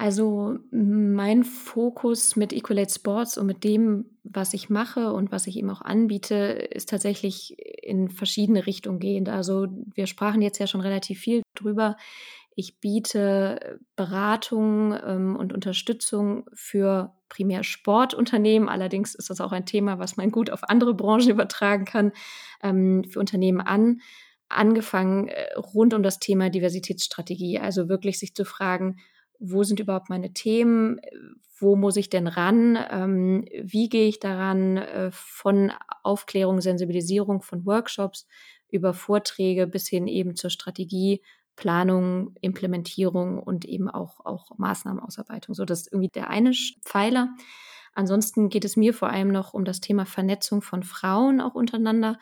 Also mein Fokus mit Equalate Sports und mit dem, was ich mache und was ich eben auch anbiete, ist tatsächlich in verschiedene Richtungen gehend. Also wir sprachen jetzt ja schon relativ viel drüber. Ich biete Beratung ähm, und Unterstützung für primär Sportunternehmen. Allerdings ist das auch ein Thema, was man gut auf andere Branchen übertragen kann, ähm, für Unternehmen an angefangen äh, rund um das Thema Diversitätsstrategie. Also wirklich sich zu fragen, wo sind überhaupt meine Themen? Wo muss ich denn ran? Ähm, wie gehe ich daran? Äh, von Aufklärung, Sensibilisierung, von Workshops über Vorträge bis hin eben zur Strategie, Planung, Implementierung und eben auch, auch Maßnahmenausarbeitung. So, das ist irgendwie der eine Pfeiler. Ansonsten geht es mir vor allem noch um das Thema Vernetzung von Frauen auch untereinander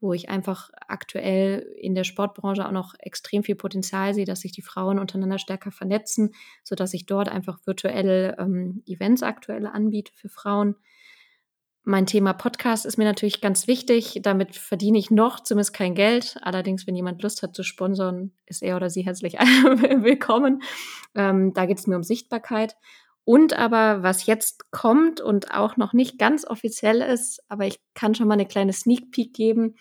wo ich einfach aktuell in der Sportbranche auch noch extrem viel Potenzial sehe, dass sich die Frauen untereinander stärker vernetzen, sodass ich dort einfach virtuelle ähm, Events aktuell anbiete für Frauen. Mein Thema Podcast ist mir natürlich ganz wichtig. Damit verdiene ich noch zumindest kein Geld. Allerdings, wenn jemand Lust hat zu sponsern, ist er oder sie herzlich willkommen. Ähm, da geht es mir um Sichtbarkeit. Und aber, was jetzt kommt und auch noch nicht ganz offiziell ist, aber ich kann schon mal eine kleine Sneak Peek geben.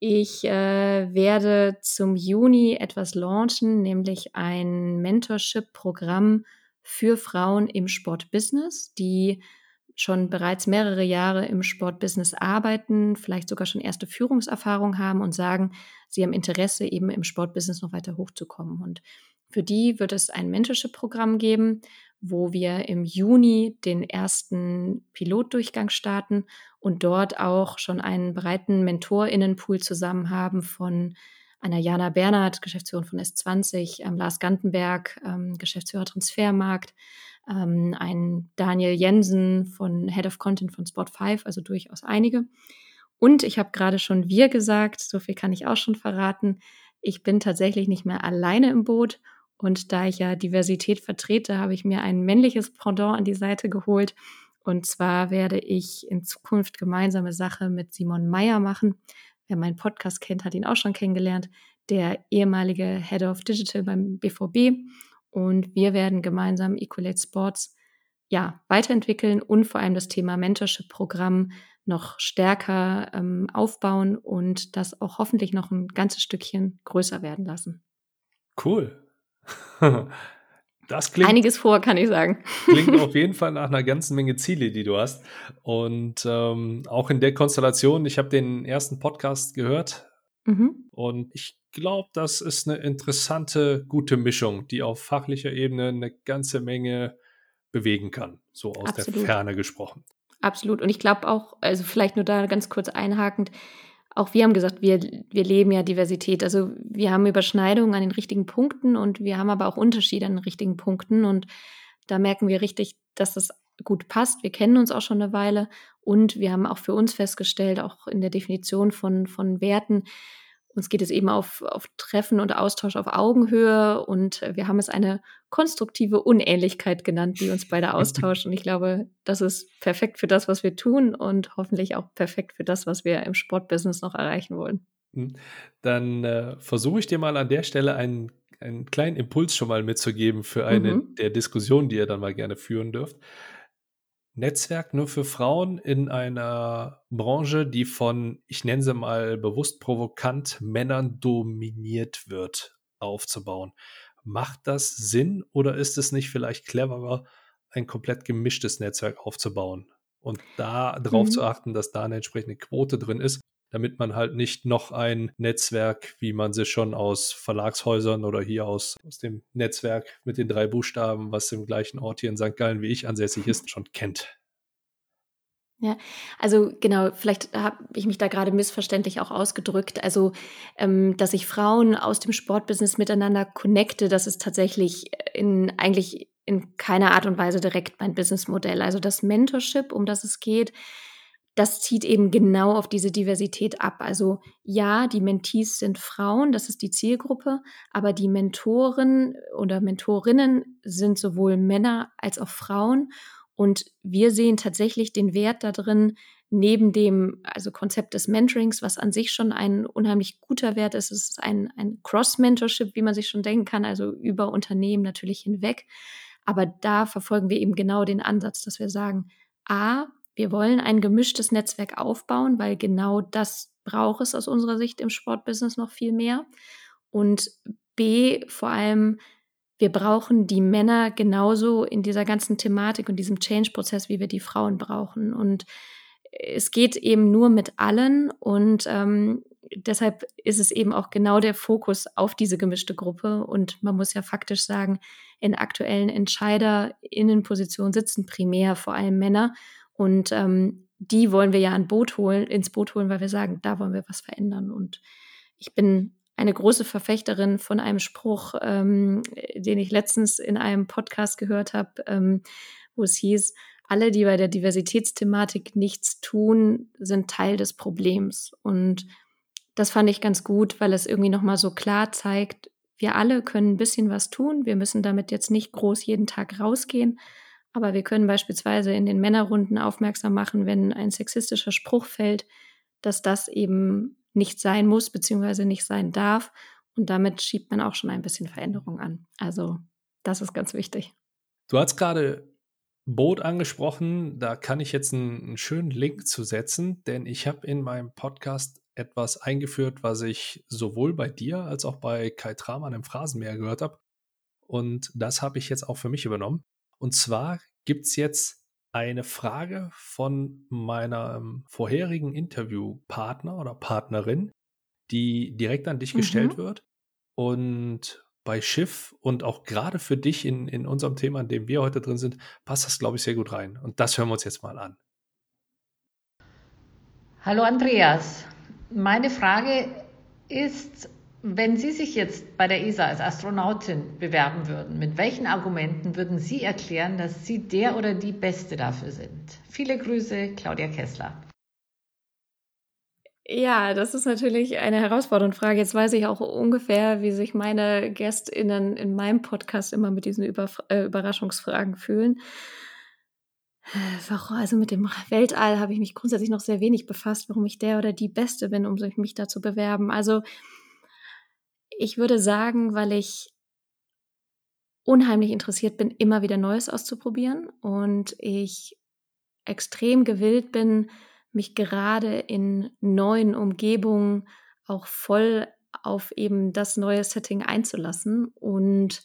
Ich äh, werde zum Juni etwas launchen, nämlich ein Mentorship-Programm für Frauen im Sportbusiness, die schon bereits mehrere Jahre im Sportbusiness arbeiten, vielleicht sogar schon erste Führungserfahrung haben und sagen, sie haben Interesse, eben im Sportbusiness noch weiter hochzukommen. Und für die wird es ein Mentorship-Programm geben, wo wir im Juni den ersten Pilotdurchgang starten und dort auch schon einen breiten Mentorinnenpool zusammen haben von Anna Jana Bernhard, Geschäftsführerin von S20, ähm, Lars Gantenberg, ähm, Geschäftsführer Transfermarkt, ähm, ein Daniel Jensen von Head of Content von Spot 5, also durchaus einige. Und ich habe gerade schon wir gesagt, so viel kann ich auch schon verraten. Ich bin tatsächlich nicht mehr alleine im Boot. Und da ich ja Diversität vertrete, habe ich mir ein männliches Pendant an die Seite geholt. Und zwar werde ich in Zukunft gemeinsame Sache mit Simon Meyer machen. Wer meinen Podcast kennt, hat ihn auch schon kennengelernt. Der ehemalige Head of Digital beim BVB. Und wir werden gemeinsam Equalate Sports ja, weiterentwickeln und vor allem das Thema Mentorship-Programm noch stärker ähm, aufbauen und das auch hoffentlich noch ein ganzes Stückchen größer werden lassen. Cool. Das klingt, Einiges vor, kann ich sagen. Klingt auf jeden Fall nach einer ganzen Menge Ziele, die du hast. Und ähm, auch in der Konstellation, ich habe den ersten Podcast gehört mhm. und ich glaube, das ist eine interessante, gute Mischung, die auf fachlicher Ebene eine ganze Menge bewegen kann, so aus Absolut. der Ferne gesprochen. Absolut. Und ich glaube auch, also vielleicht nur da ganz kurz einhakend, auch wir haben gesagt, wir, wir leben ja Diversität. Also wir haben Überschneidungen an den richtigen Punkten und wir haben aber auch Unterschiede an den richtigen Punkten. Und da merken wir richtig, dass das gut passt. Wir kennen uns auch schon eine Weile und wir haben auch für uns festgestellt, auch in der Definition von, von Werten, uns geht es eben auf, auf Treffen und Austausch auf Augenhöhe und wir haben es eine konstruktive Unähnlichkeit genannt, die uns beide austauscht. Und ich glaube, das ist perfekt für das, was wir tun und hoffentlich auch perfekt für das, was wir im Sportbusiness noch erreichen wollen. Hm. Dann äh, versuche ich dir mal an der Stelle einen, einen kleinen Impuls schon mal mitzugeben für eine mhm. der Diskussionen, die ihr dann mal gerne führen dürft. Netzwerk nur für Frauen in einer Branche, die von, ich nenne sie mal bewusst provokant, Männern dominiert wird, aufzubauen. Macht das Sinn oder ist es nicht vielleicht cleverer, ein komplett gemischtes Netzwerk aufzubauen und da darauf mhm. zu achten, dass da eine entsprechende Quote drin ist damit man halt nicht noch ein Netzwerk, wie man sie schon aus Verlagshäusern oder hier aus, aus dem Netzwerk mit den drei Buchstaben, was im gleichen Ort hier in St. Gallen wie ich ansässig ist, schon kennt. Ja, also genau, vielleicht habe ich mich da gerade missverständlich auch ausgedrückt. Also, ähm, dass ich Frauen aus dem Sportbusiness miteinander connecte, das ist tatsächlich in eigentlich in keiner Art und Weise direkt mein Businessmodell. Also das Mentorship, um das es geht, das zieht eben genau auf diese Diversität ab. Also ja, die Mentees sind Frauen, das ist die Zielgruppe, aber die Mentoren oder Mentorinnen sind sowohl Männer als auch Frauen. Und wir sehen tatsächlich den Wert darin, neben dem also Konzept des Mentorings, was an sich schon ein unheimlich guter Wert ist, es ist ein, ein Cross-Mentorship, wie man sich schon denken kann, also über Unternehmen natürlich hinweg. Aber da verfolgen wir eben genau den Ansatz, dass wir sagen, a, wir wollen ein gemischtes Netzwerk aufbauen, weil genau das braucht es aus unserer Sicht im Sportbusiness noch viel mehr. Und B, vor allem, wir brauchen die Männer genauso in dieser ganzen Thematik und diesem Change-Prozess, wie wir die Frauen brauchen. Und es geht eben nur mit allen und ähm, deshalb ist es eben auch genau der Fokus auf diese gemischte Gruppe. Und man muss ja faktisch sagen, in aktuellen Entscheiderinnenpositionen sitzen primär vor allem Männer. Und ähm, die wollen wir ja Boot holen, ins Boot holen, weil wir sagen, da wollen wir was verändern. Und ich bin eine große Verfechterin von einem Spruch, ähm, den ich letztens in einem Podcast gehört habe, ähm, wo es hieß, alle, die bei der Diversitätsthematik nichts tun, sind Teil des Problems. Und das fand ich ganz gut, weil es irgendwie nochmal so klar zeigt, wir alle können ein bisschen was tun. Wir müssen damit jetzt nicht groß jeden Tag rausgehen, aber wir können beispielsweise in den Männerrunden aufmerksam machen, wenn ein sexistischer Spruch fällt, dass das eben nicht sein muss bzw. nicht sein darf. Und damit schiebt man auch schon ein bisschen Veränderung an. Also das ist ganz wichtig. Du hast gerade Boot angesprochen. Da kann ich jetzt einen, einen schönen Link zu setzen, denn ich habe in meinem Podcast etwas eingeführt, was ich sowohl bei dir als auch bei Kai Tramann im Phrasenmeer gehört habe. Und das habe ich jetzt auch für mich übernommen. Und zwar gibt es jetzt eine Frage von meinem vorherigen Interviewpartner oder Partnerin, die direkt an dich mhm. gestellt wird. Und bei Schiff und auch gerade für dich in, in unserem Thema, in dem wir heute drin sind, passt das, glaube ich, sehr gut rein. Und das hören wir uns jetzt mal an. Hallo Andreas. Meine Frage ist, Wenn Sie sich jetzt bei der ESA als Astronautin bewerben würden, mit welchen Argumenten würden Sie erklären, dass Sie der oder die Beste dafür sind? Viele Grüße, Claudia Kessler. Ja, das ist natürlich eine herausfordernde Frage. Jetzt weiß ich auch ungefähr, wie sich meine GästInnen in meinem Podcast immer mit diesen Über äh, Überraschungsfragen fühlen. Warum, also mit dem Weltall habe ich mich grundsätzlich noch sehr wenig befasst, warum ich der oder die Beste bin, um mich da zu bewerben. Also ich würde sagen, weil ich unheimlich interessiert bin, immer wieder Neues auszuprobieren und ich extrem gewillt bin, mich gerade in neuen Umgebungen auch voll auf eben das neue Setting einzulassen. Und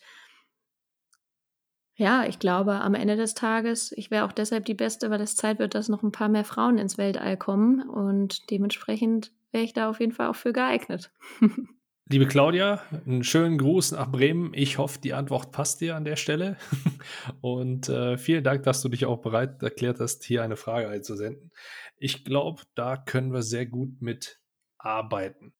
ja, ich glaube, am Ende des Tages, ich wäre auch deshalb die Beste, weil es Zeit wird, dass noch ein paar mehr Frauen ins Weltall kommen. Und dementsprechend wäre ich da auf jeden Fall auch für geeignet. Liebe Claudia, einen schönen Gruß nach Bremen. Ich hoffe, die Antwort passt dir an der Stelle. Und äh, vielen Dank, dass du dich auch bereit erklärt hast, hier eine Frage einzusenden. Ich glaube, da können wir sehr gut mit arbeiten.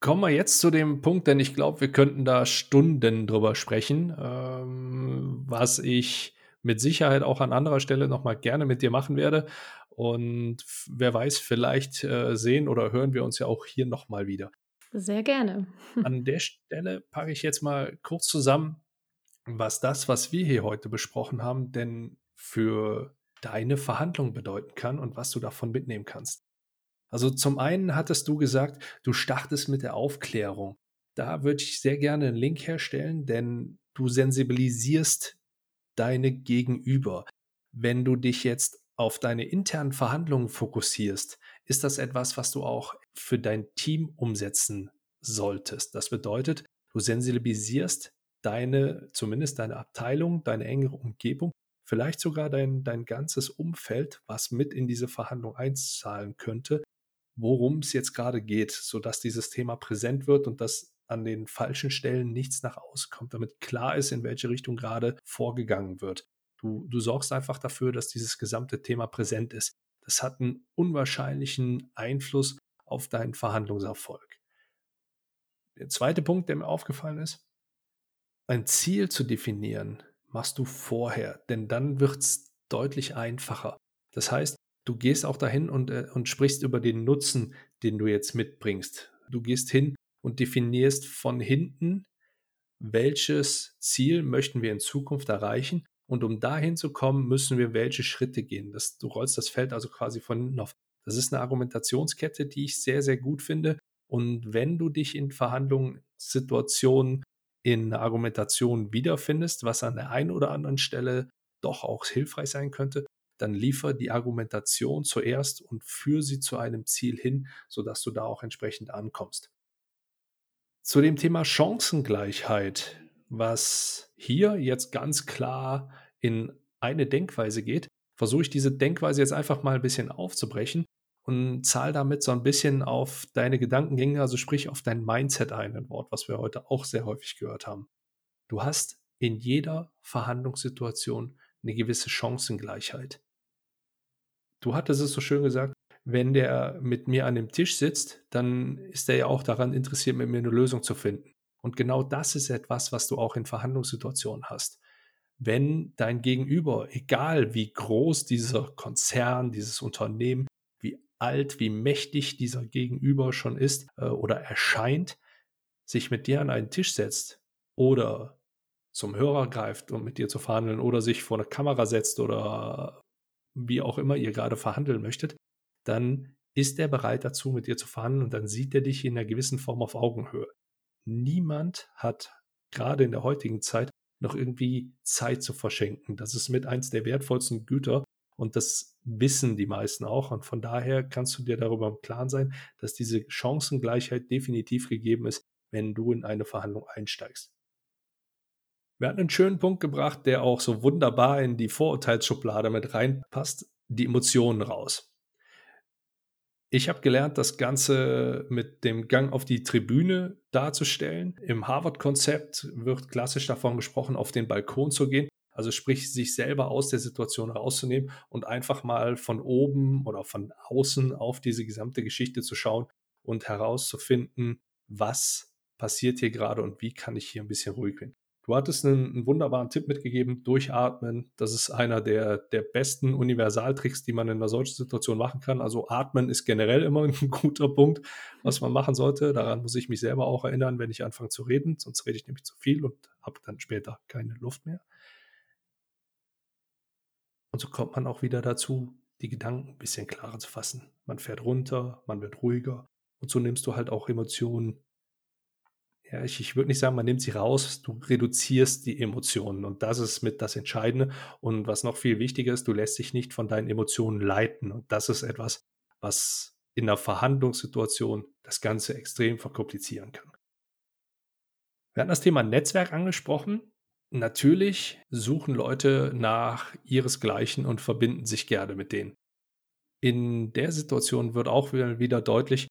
Kommen wir jetzt zu dem Punkt, denn ich glaube, wir könnten da Stunden drüber sprechen, ähm, was ich mit Sicherheit auch an anderer Stelle nochmal gerne mit dir machen werde. Und wer weiß, vielleicht äh, sehen oder hören wir uns ja auch hier nochmal wieder. Sehr gerne. An der Stelle packe ich jetzt mal kurz zusammen, was das, was wir hier heute besprochen haben, denn für deine Verhandlung bedeuten kann und was du davon mitnehmen kannst. Also zum einen hattest du gesagt, du startest mit der Aufklärung. Da würde ich sehr gerne einen Link herstellen, denn du sensibilisierst deine Gegenüber. Wenn du dich jetzt auf deine internen Verhandlungen fokussierst, ist das etwas, was du auch für dein Team umsetzen solltest. Das bedeutet, du sensibilisierst deine, zumindest deine Abteilung, deine engere Umgebung, vielleicht sogar dein, dein ganzes Umfeld, was mit in diese Verhandlung einzahlen könnte, worum es jetzt gerade geht, sodass dieses Thema präsent wird und dass an den falschen Stellen nichts nach außen kommt, damit klar ist, in welche Richtung gerade vorgegangen wird. Du, du sorgst einfach dafür, dass dieses gesamte Thema präsent ist. Das hat einen unwahrscheinlichen Einfluss auf deinen Verhandlungserfolg. Der zweite Punkt, der mir aufgefallen ist, ein Ziel zu definieren, machst du vorher, denn dann wird es deutlich einfacher. Das heißt, du gehst auch dahin und, äh, und sprichst über den Nutzen, den du jetzt mitbringst. Du gehst hin und definierst von hinten, welches Ziel möchten wir in Zukunft erreichen und um dahin zu kommen, müssen wir welche Schritte gehen. Das, du rollst das Feld also quasi von hinten auf. Das ist eine Argumentationskette, die ich sehr, sehr gut finde. Und wenn du dich in Verhandlungssituationen in einer Argumentation wiederfindest, was an der einen oder anderen Stelle doch auch hilfreich sein könnte, dann liefer die Argumentation zuerst und führe sie zu einem Ziel hin, sodass du da auch entsprechend ankommst. Zu dem Thema Chancengleichheit was hier jetzt ganz klar in eine Denkweise geht, versuche ich diese Denkweise jetzt einfach mal ein bisschen aufzubrechen und zahle damit so ein bisschen auf deine Gedankengänge, also sprich auf dein Mindset ein, ein Wort, was wir heute auch sehr häufig gehört haben. Du hast in jeder Verhandlungssituation eine gewisse Chancengleichheit. Du hattest es so schön gesagt, wenn der mit mir an dem Tisch sitzt, dann ist er ja auch daran interessiert, mit mir eine Lösung zu finden. Und genau das ist etwas, was du auch in Verhandlungssituationen hast. Wenn dein Gegenüber, egal wie groß dieser Konzern, dieses Unternehmen, alt, wie mächtig dieser Gegenüber schon ist äh, oder erscheint, sich mit dir an einen Tisch setzt oder zum Hörer greift, um mit dir zu verhandeln oder sich vor eine Kamera setzt oder wie auch immer ihr gerade verhandeln möchtet, dann ist er bereit dazu, mit dir zu verhandeln und dann sieht er dich in einer gewissen Form auf Augenhöhe niemand hat gerade in der heutigen Zeit noch irgendwie Zeit zu verschenken. Das ist mit eins der wertvollsten Güter und das wissen die meisten auch. Und von daher kannst du dir darüber im Klaren sein, dass diese Chancengleichheit definitiv gegeben ist, wenn du in eine Verhandlung einsteigst. Wir hatten einen schönen Punkt gebracht, der auch so wunderbar in die Vorurteilsschublade mit reinpasst, die Emotionen raus. Ich habe gelernt, das Ganze mit dem Gang auf die Tribüne darzustellen. Im Harvard-Konzept wird klassisch davon gesprochen, auf den Balkon zu gehen. Also sprich, sich selber aus der Situation rauszunehmen und einfach mal von oben oder von außen auf diese gesamte Geschichte zu schauen und herauszufinden, was passiert hier gerade und wie kann ich hier ein bisschen ruhig werden. Du hattest einen, einen, wunderbaren Tipp mitgegeben, durchatmen. Das ist einer der, der besten Universaltricks, die man in einer solchen Situation machen kann. Also atmen ist generell immer ein guter Punkt, was man machen sollte. Daran muss ich mich selber auch erinnern, wenn ich anfange zu reden. Sonst rede ich nämlich zu viel und habe dann später keine Luft mehr. Und so kommt man auch wieder dazu, die Gedanken ein bisschen klarer zu fassen. Man fährt runter, man wird ruhiger und so nimmst du halt auch Emotionen ja, ich, ich würde nicht sagen, man nimmt sie raus, du reduzierst die Emotionen und das ist mit das Entscheidende. Und was noch viel wichtiger ist, du lässt dich nicht von deinen Emotionen leiten. Und das ist etwas, was in einer Verhandlungssituation das Ganze extrem verkomplizieren kann. Wir hatten das Thema Netzwerk angesprochen. Natürlich suchen Leute nach ihresgleichen und verbinden sich gerne mit denen. In der Situation wird auch wieder deutlich,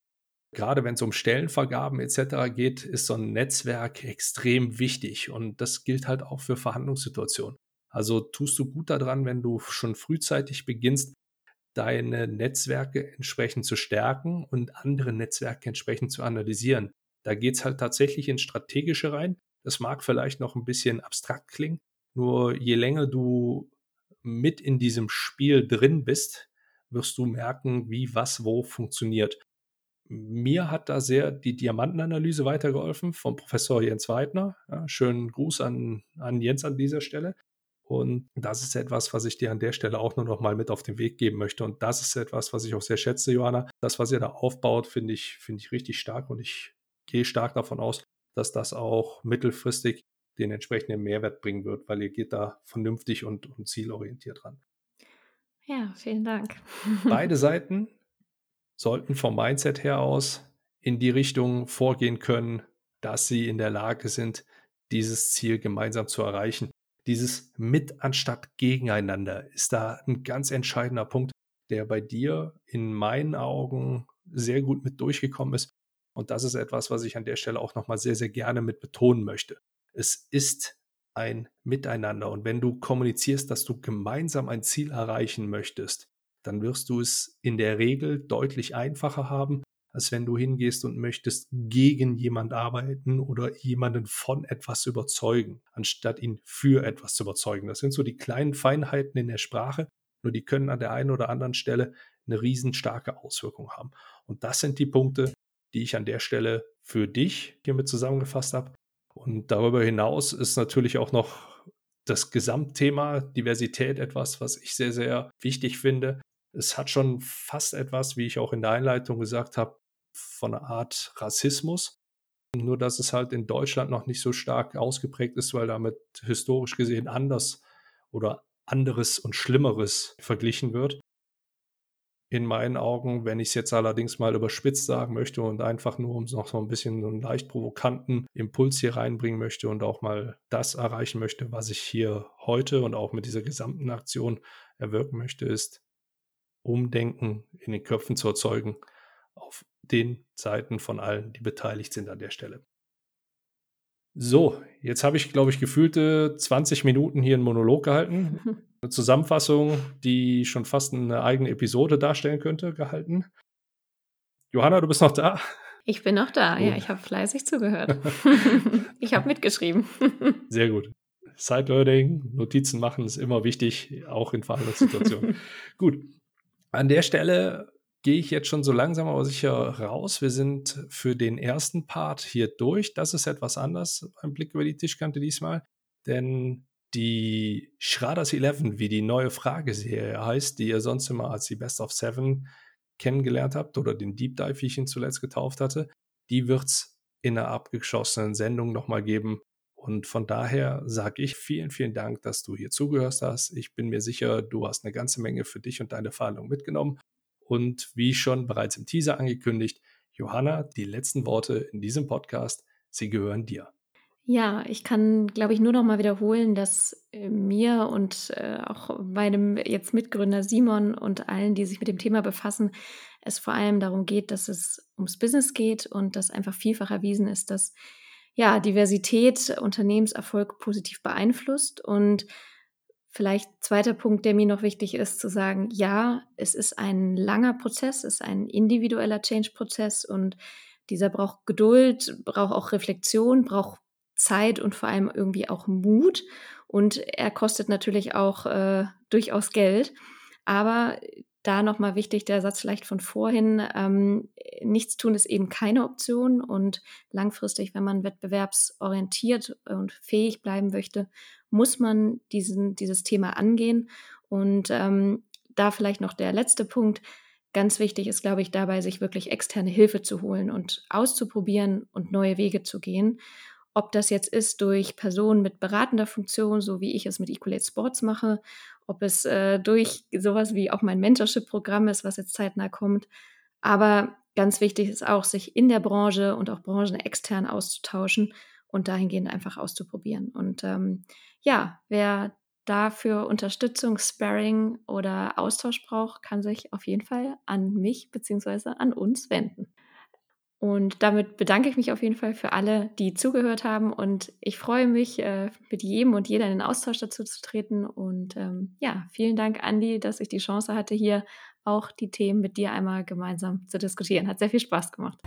gerade wenn es um Stellenvergaben etc. geht, ist so ein Netzwerk extrem wichtig und das gilt halt auch für Verhandlungssituationen. Also tust du gut daran, wenn du schon frühzeitig beginnst, deine Netzwerke entsprechend zu stärken und andere Netzwerke entsprechend zu analysieren. Da geht es halt tatsächlich ins Strategische rein. Das mag vielleicht noch ein bisschen abstrakt klingen, nur je länger du mit in diesem Spiel drin bist, wirst du merken, wie was wo funktioniert. Mir hat da sehr die Diamantenanalyse weitergeholfen vom Professor Jens Weidner. Ja, schönen Gruß an, an Jens an dieser Stelle. Und das ist etwas, was ich dir an der Stelle auch nur noch mal mit auf den Weg geben möchte. Und das ist etwas, was ich auch sehr schätze, Johanna. Das, was ihr da aufbaut, finde ich, finde ich richtig stark. Und ich gehe stark davon aus, dass das auch mittelfristig den entsprechenden Mehrwert bringen wird, weil ihr geht da vernünftig und, und zielorientiert ran. Ja, vielen Dank. Beide Seiten sollten vom Mindset her aus in die Richtung vorgehen können, dass sie in der Lage sind, dieses Ziel gemeinsam zu erreichen. Dieses mit anstatt gegeneinander ist da ein ganz entscheidender Punkt, der bei dir in meinen Augen sehr gut mit durchgekommen ist. Und das ist etwas, was ich an der Stelle auch nochmal sehr, sehr gerne mit betonen möchte. Es ist ein Miteinander. Und wenn du kommunizierst, dass du gemeinsam ein Ziel erreichen möchtest, dann wirst du es in der Regel deutlich einfacher haben, als wenn du hingehst und möchtest gegen jemand arbeiten oder jemanden von etwas überzeugen, anstatt ihn für etwas zu überzeugen. Das sind so die kleinen Feinheiten in der Sprache, nur die können an der einen oder anderen Stelle eine riesenstarke Auswirkung haben. Und das sind die Punkte, die ich an der Stelle für dich hiermit zusammengefasst habe. Und darüber hinaus ist natürlich auch noch das Gesamtthema Diversität etwas, was ich sehr, sehr wichtig finde es hat schon fast etwas, wie ich auch in der Einleitung gesagt habe, von einer Art Rassismus. Nur dass es halt in Deutschland noch nicht so stark ausgeprägt ist, weil damit historisch gesehen anders oder anderes und Schlimmeres verglichen wird. In meinen Augen, wenn ich es jetzt allerdings mal überspitzt sagen möchte und einfach nur um noch so ein bisschen so einen leicht provokanten Impuls hier reinbringen möchte und auch mal das erreichen möchte, was ich hier heute und auch mit dieser gesamten Aktion erwirken möchte, ist, Umdenken in den Köpfen zu erzeugen auf den Seiten von allen, die beteiligt sind an der Stelle. So, jetzt habe ich, glaube ich, gefühlte 20 Minuten hier einen Monolog gehalten. Eine Zusammenfassung, die schon fast eine eigene Episode darstellen könnte, gehalten. Johanna, du bist noch da? Ich bin noch da, gut. ja, ich habe fleißig zugehört. ich habe mitgeschrieben. Sehr gut. Side-Learning, Notizen machen ist immer wichtig, auch in Verhandlungssituationen. gut, an der Stelle gehe ich jetzt schon so langsam aber sicher raus. Wir sind für den ersten Part hier durch. Das ist etwas anders, ein Blick über die Tischkante diesmal, denn die Schraders 11, wie die neue Frageserie heißt, die ihr sonst immer als die Best of Seven kennengelernt habt oder den Deep Dive, wie ich ihn zuletzt getauft hatte, die wird es in einer abgeschossenen Sendung nochmal geben, und von daher sage ich vielen, vielen Dank, dass du hier zugehört hast. Ich bin mir sicher, du hast eine ganze Menge für dich und deine Verhandlung mitgenommen. Und wie schon bereits im Teaser angekündigt, Johanna, die letzten Worte in diesem Podcast, sie gehören dir. Ja, ich kann, glaube ich, nur noch mal wiederholen, dass äh, mir und äh, auch meinem jetzt Mitgründer Simon und allen, die sich mit dem Thema befassen, es vor allem darum geht, dass es ums Business geht und dass einfach vielfach erwiesen ist, dass ja, Diversität Unternehmenserfolg positiv beeinflusst. Und vielleicht zweiter Punkt, der mir noch wichtig ist, zu sagen, ja, es ist ein langer Prozess, es ist ein individueller Change-Prozess und Dieser braucht Geduld, braucht auch Reflexion, braucht Zeit und vor allem irgendwie auch Mut. Und er kostet natürlich auch äh, durchaus Geld. Aber da nochmal wichtig der Satz vielleicht von vorhin, ähm, nichts tun ist eben keine Option und langfristig, wenn man wettbewerbsorientiert und fähig bleiben möchte, muss man diesen, dieses Thema angehen. Und ähm, da vielleicht noch der letzte Punkt. Ganz wichtig ist, glaube ich, dabei, sich wirklich externe Hilfe zu holen und auszuprobieren und neue Wege zu gehen. Ob das jetzt ist durch Personen mit beratender Funktion, so wie ich es mit Equalate Sports mache, ob es äh, durch sowas wie auch mein Mentorship-Programm ist, was jetzt zeitnah kommt. Aber ganz wichtig ist auch, sich in der Branche und auch branchenextern auszutauschen und dahingehend einfach auszuprobieren. Und ähm, ja, wer dafür Unterstützung, Sparring oder Austausch braucht, kann sich auf jeden Fall an mich bzw. an uns wenden. Und damit bedanke ich mich auf jeden Fall für alle, die zugehört haben. Und ich freue mich, äh, mit jedem und jeder in den Austausch dazu zu treten. Und ähm, ja, vielen Dank, Andi, dass ich die Chance hatte, hier auch die Themen mit dir einmal gemeinsam zu diskutieren. Hat sehr viel Spaß gemacht.